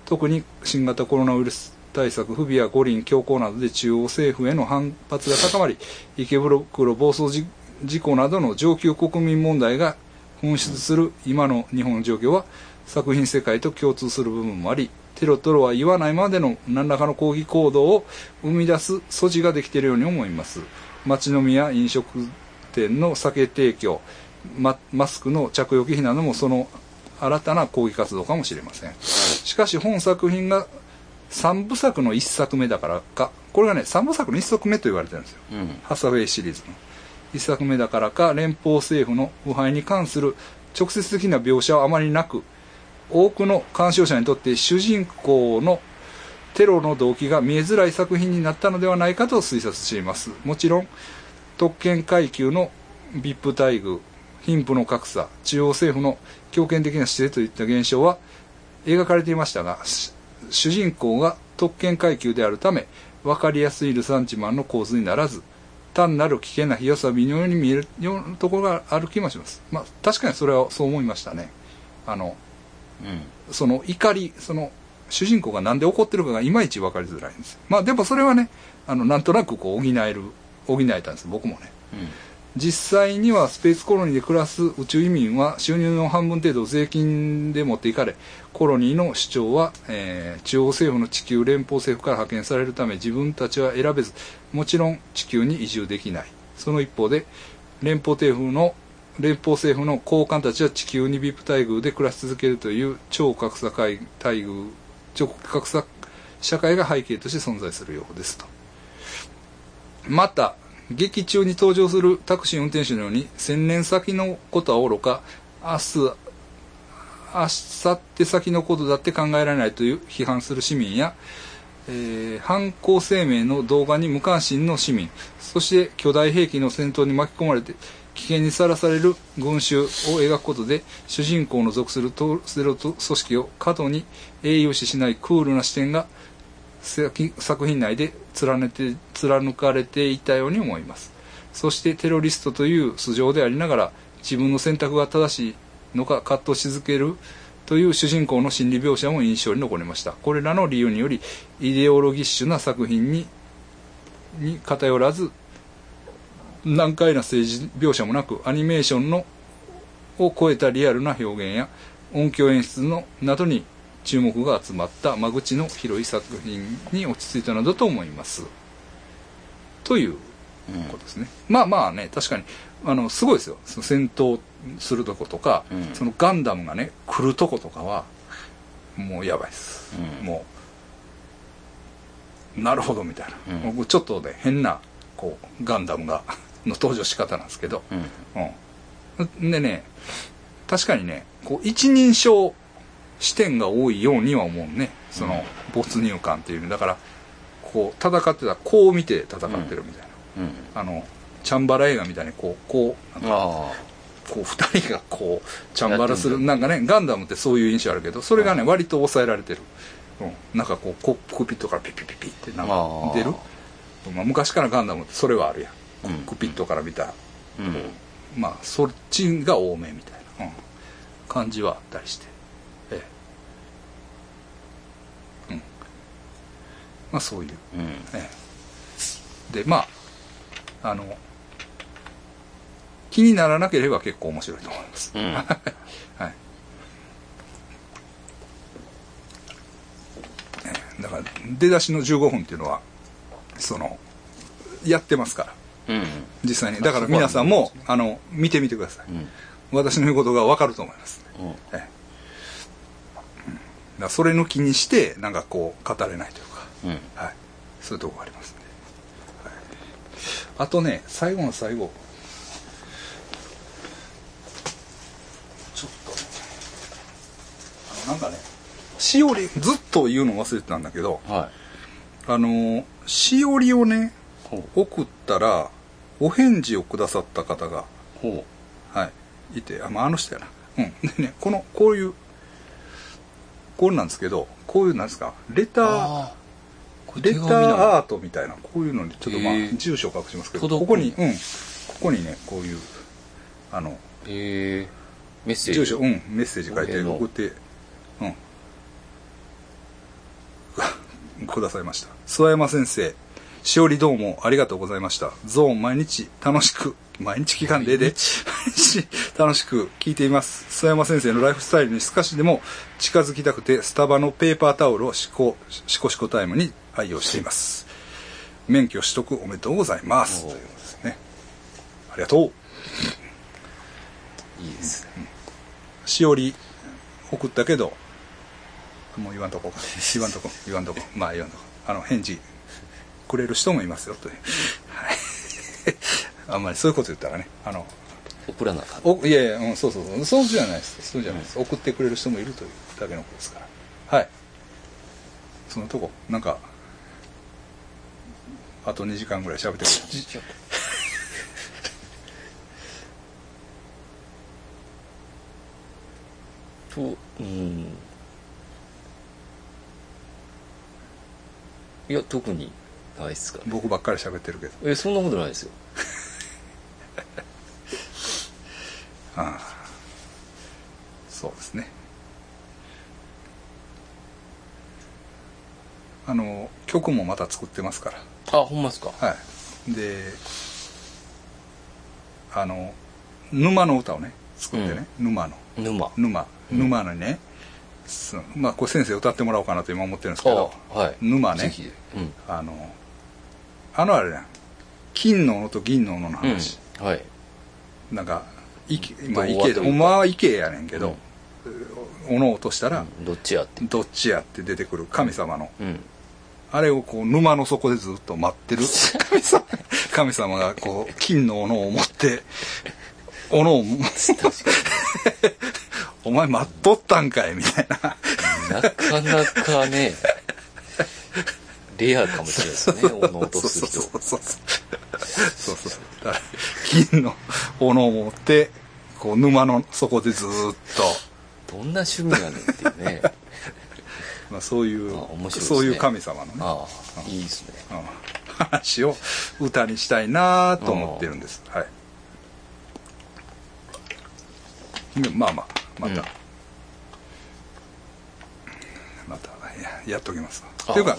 S1: 特に新型コロナウイルス対策不備や五輪強行などで中央政府への反発が高まり池袋暴走事故などの上級国民問題が噴出する今の日本の状況は作品世界と共通する部分もありテロトロは言わないまでの何らかの抗議行動を生み出す措置ができているように思います。街飲みや飲食店の酒提供ママスクの着用忌避などもその新たな抗議活動かもしれません。しかし本作品が3部作の1作目だからかこれがね3部作の1作目と言われてるんですよ。
S2: うん。
S1: ハサウェイシリーズの1作目だからか連邦政府の腐敗に関する直接的な描写はあまりなく多くの鑑賞者にとって主人公のテロの動機が見えづらい作品になったのではないかと推察しています。もちろん特権階級の VIP 待遇貧富の格差中央政府の強権的な姿勢といった現象は描かれていましたが主人公が特権階級であるため分かりやすいルサンチマンの構図にならず単なる危険なひよさ微妙に見えるようなところがある気もします。まあ確かにそれはそう思いましたね。あの
S2: うん。
S1: その怒りその主人公がなんで怒ってるかがいまいち分かりづらいんです。まあでもそれはねあのなんとなくこう補える補えたんです。僕もね実際にはスペースコロニーで暮らす宇宙移民は収入の半分程度税金で持っていかれコロニーの主張は、えー中央政府の地球連邦政府から派遣されるため自分たちは選べずもちろん地球に移住できない。その一方で連邦政府の連邦政府の高官たちは地球に VIP 待遇で暮らし続けるという超格差会待遇超格差社会が背景として存在するようですと。また劇中に登場するタクシー運転手のように千年先のことはおろか明日明後日先のことだって考えられないという批判する市民や、えー犯行声明の動画に無関心の市民そして巨大兵器の戦闘に巻き込まれて危険にさらされる群衆を描くことで主人公の属するトテロ組織を過度に栄養視しないクールな視点が作品内で貫て貫かれていたように思います。そしてテロリストという素性でありながら自分の選択が正しいのか葛藤し続けるという主人公の心理描写も印象に残りました。これらの理由によりイデオロギッシュな作品にに偏らず難解な政治描写もなくアニメーションのを超えたリアルな表現や音響演出のなどに注目が集まった間口の広い作品に落ち着いたのだと思います。ということですね、まあまあね確かにあのすごいですよ。その戦闘するとことか、
S2: うん。
S1: そのガンダムがね来るとことかはもうやばいです、
S2: うん。
S1: もうなるほどみたいな、
S2: うん。
S1: 僕ちょっとね変なこうガンダムがの登場仕方なんですけど、
S2: うん。
S1: うん、でね確かにねこう一人称視点が多いようには思うね。その没入感っていうだからこう戦ってたらこう見て戦ってるみたいな、
S2: うん。
S1: あのチャンバラ映画みたいにこうこうなんか
S2: あ
S1: こう二人がこうチャンバラする。なんかねガンダムってそういう印象あるけどそれがね割と抑えられてる、うん、なんかこうコックピットからピッピッピッピッってなんか
S2: あ
S1: 出る、まあ、昔からガンダムってそれはあるやん。コックピットから見た。
S2: うん。
S1: まあそっちが多めみたいな、うん、感じはあったりしてええうんまあそういう。
S2: うん。
S1: ええ。でまああの気にならなければ結構面白いと思います、
S2: うん。
S1: はい。ええ。だから出だしの15分っていうのはそのやってますから。
S2: うん。
S1: 実際に。だから皆さんもあの見てみてください。
S2: うん。
S1: 私の言うことが分かると思います、
S2: うん。
S1: ええ。うん。だそれの気にしてなんかこう語れないというか
S2: うん。
S1: はい、そういうとこがありますね、はい、あとね最後の最後。ちょっと。ねあのなんかねしおりずっと言うの忘れてたんだけど。
S2: はい。
S1: あのしおりをね
S2: ほ
S1: 送ったらお返事をくださった方がはい。いてあ,、まあ、あの人やな。うん。でねこのこういうこれなんですけどこういうなんですか？レターレターアートみたいなこういうのにちょっとまあ住所を隠しますけどここにうん。ここにねこういうあの
S2: えーメッセージ。
S1: 住所うんメッセージ書いて送ってうん。くださいました。諏訪山先生しおりどうもありがとうございました。ゾーン毎日楽しく毎日期間でで毎日。楽しく聞いています。諏訪山先生のライフスタイルに少しでも近づきたくてスタバのペーパータオルをシコシコシコタイムに愛用しています。免許取得おめでとうございます。
S2: お
S1: ということですね。ありがとう。
S2: いいですね。
S1: しおり送ったけどもう言わんとこ。言わんとこ。言わんとこ。まあ言わんとこ。あの返事くれる人もいますよ。という。はい。あんまりそういうこと言ったらね。あの
S2: 送らなかっ
S1: おいやいや、うん、そうそうそう。そうじゃないです。そうじゃないです、送ってくれる人もいるというだけのことですから。はい。そのとこなんかあと2時間ぐらい喋ってくれ
S2: とうん。いや特にないっすかね。
S1: 僕ばっかり喋ってるけど。
S2: えそんなことないですよ。
S1: ああ。そうですね。あの曲もまた作ってますから
S2: あほんまっすか？
S1: はい。であの沼の歌をね作ってね、沼の。
S2: 沼。
S1: 沼。
S2: うん。
S1: 沼のね、そまあこれ先生歌ってもらおうかなと今思ってるんですけど
S2: あはい。
S1: 沼ね。
S2: うん。
S1: あのあのあれね金の斧と銀の斧の話、
S2: うん。はい。
S1: なんか池まあ池でほんまは池やねんけど、斧を落としたら、
S2: うん。どっちやって。
S1: どっちやって出てくる神様の
S2: うん
S1: あれをこう沼の底でずっと待ってる。神 様神様がこう金の斧を持って斧をお前待っとったんかいみたいな。
S2: なかなかねレアかもしれないですね。斧落とす人。
S1: そうそうそう。そうそうそう。だから金の斧を持ってこう沼の底でずっと。
S2: どんな趣味やねんっていうね
S1: まあ、そういう、そういう神様のね、
S2: ああいいですね
S1: うん話を歌にしたいなと思ってるんです。はい。でまあまあ、また、
S2: うん
S1: またややっときます。
S2: あ
S1: っていうか、は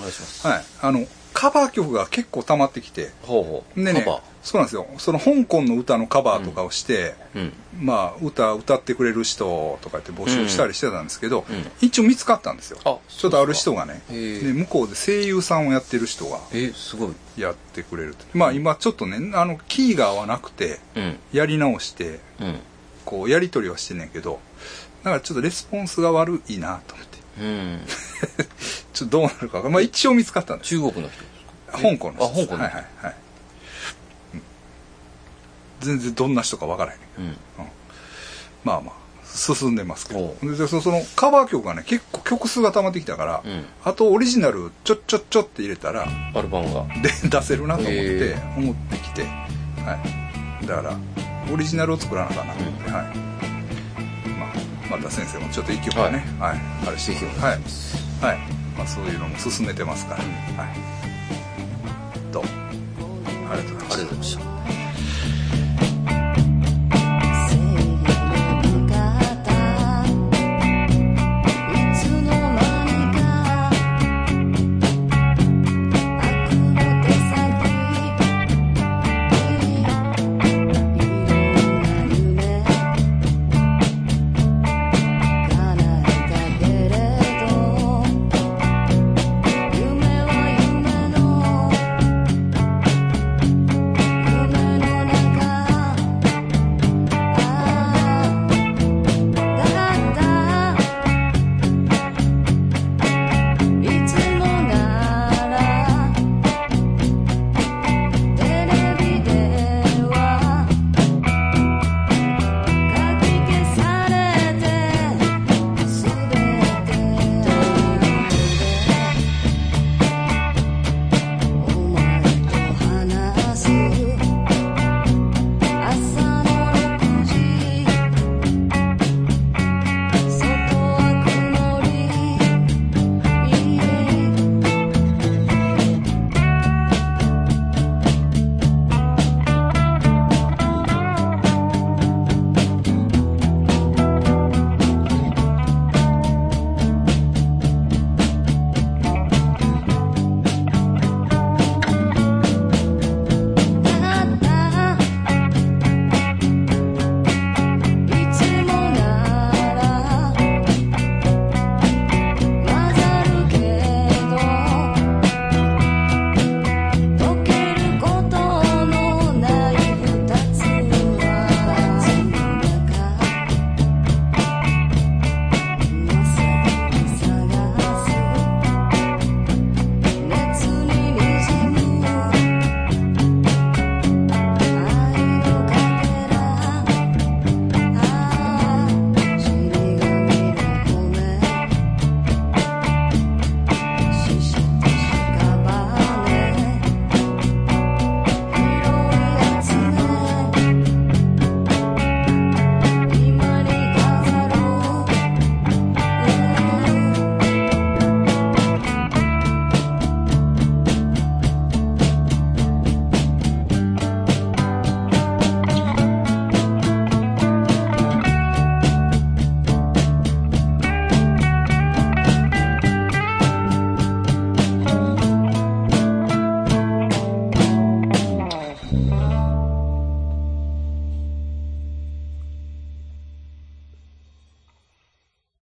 S1: い。あの、カバー曲が結構溜まってきて、
S2: ほうほう。
S1: でねそうなんですよ。その香港の歌のカバーとかをして、
S2: ーうん。
S1: まあ、歌、歌ってくれる人とかって募集したりしてたんですけど、
S2: うん。
S1: 一応見つかったんですよ。
S2: あ
S1: ちょっとある人がね、で向こうで声優さんをやってる人が
S2: えすごい。
S1: やってくれると。まあ今ちょっとねあのキーが合わなくて
S2: うん。
S1: やり直して
S2: うん。
S1: こうやり取りはしてんねんけどだからちょっとレスポンスが悪いなと思って
S2: うん。
S1: ちょっとどうなるかまあ一応見つかったんです。
S2: 中国の人。
S1: 香港の人
S2: あ香港の。
S1: はいはいはい、うん。全然どんな人かわからへん。ねん。
S2: うん。
S1: まあまあ進んでますけど。
S2: お
S1: でそそのカバー曲がね結構曲数が溜まってきたから、
S2: うん。
S1: あとオリジナルちょちょちょって入れたら
S2: アルバムが。
S1: で出せるなと思って、
S2: へ
S1: 思ってきて、はい、だからオリジナルを作らなあかんなと思って、はいまた先生もちょっと一曲はね、はい。はい。
S2: 願いします。
S1: はい。まあ、そういうのも進めてますから、はい。どうも。
S2: ありがとうございました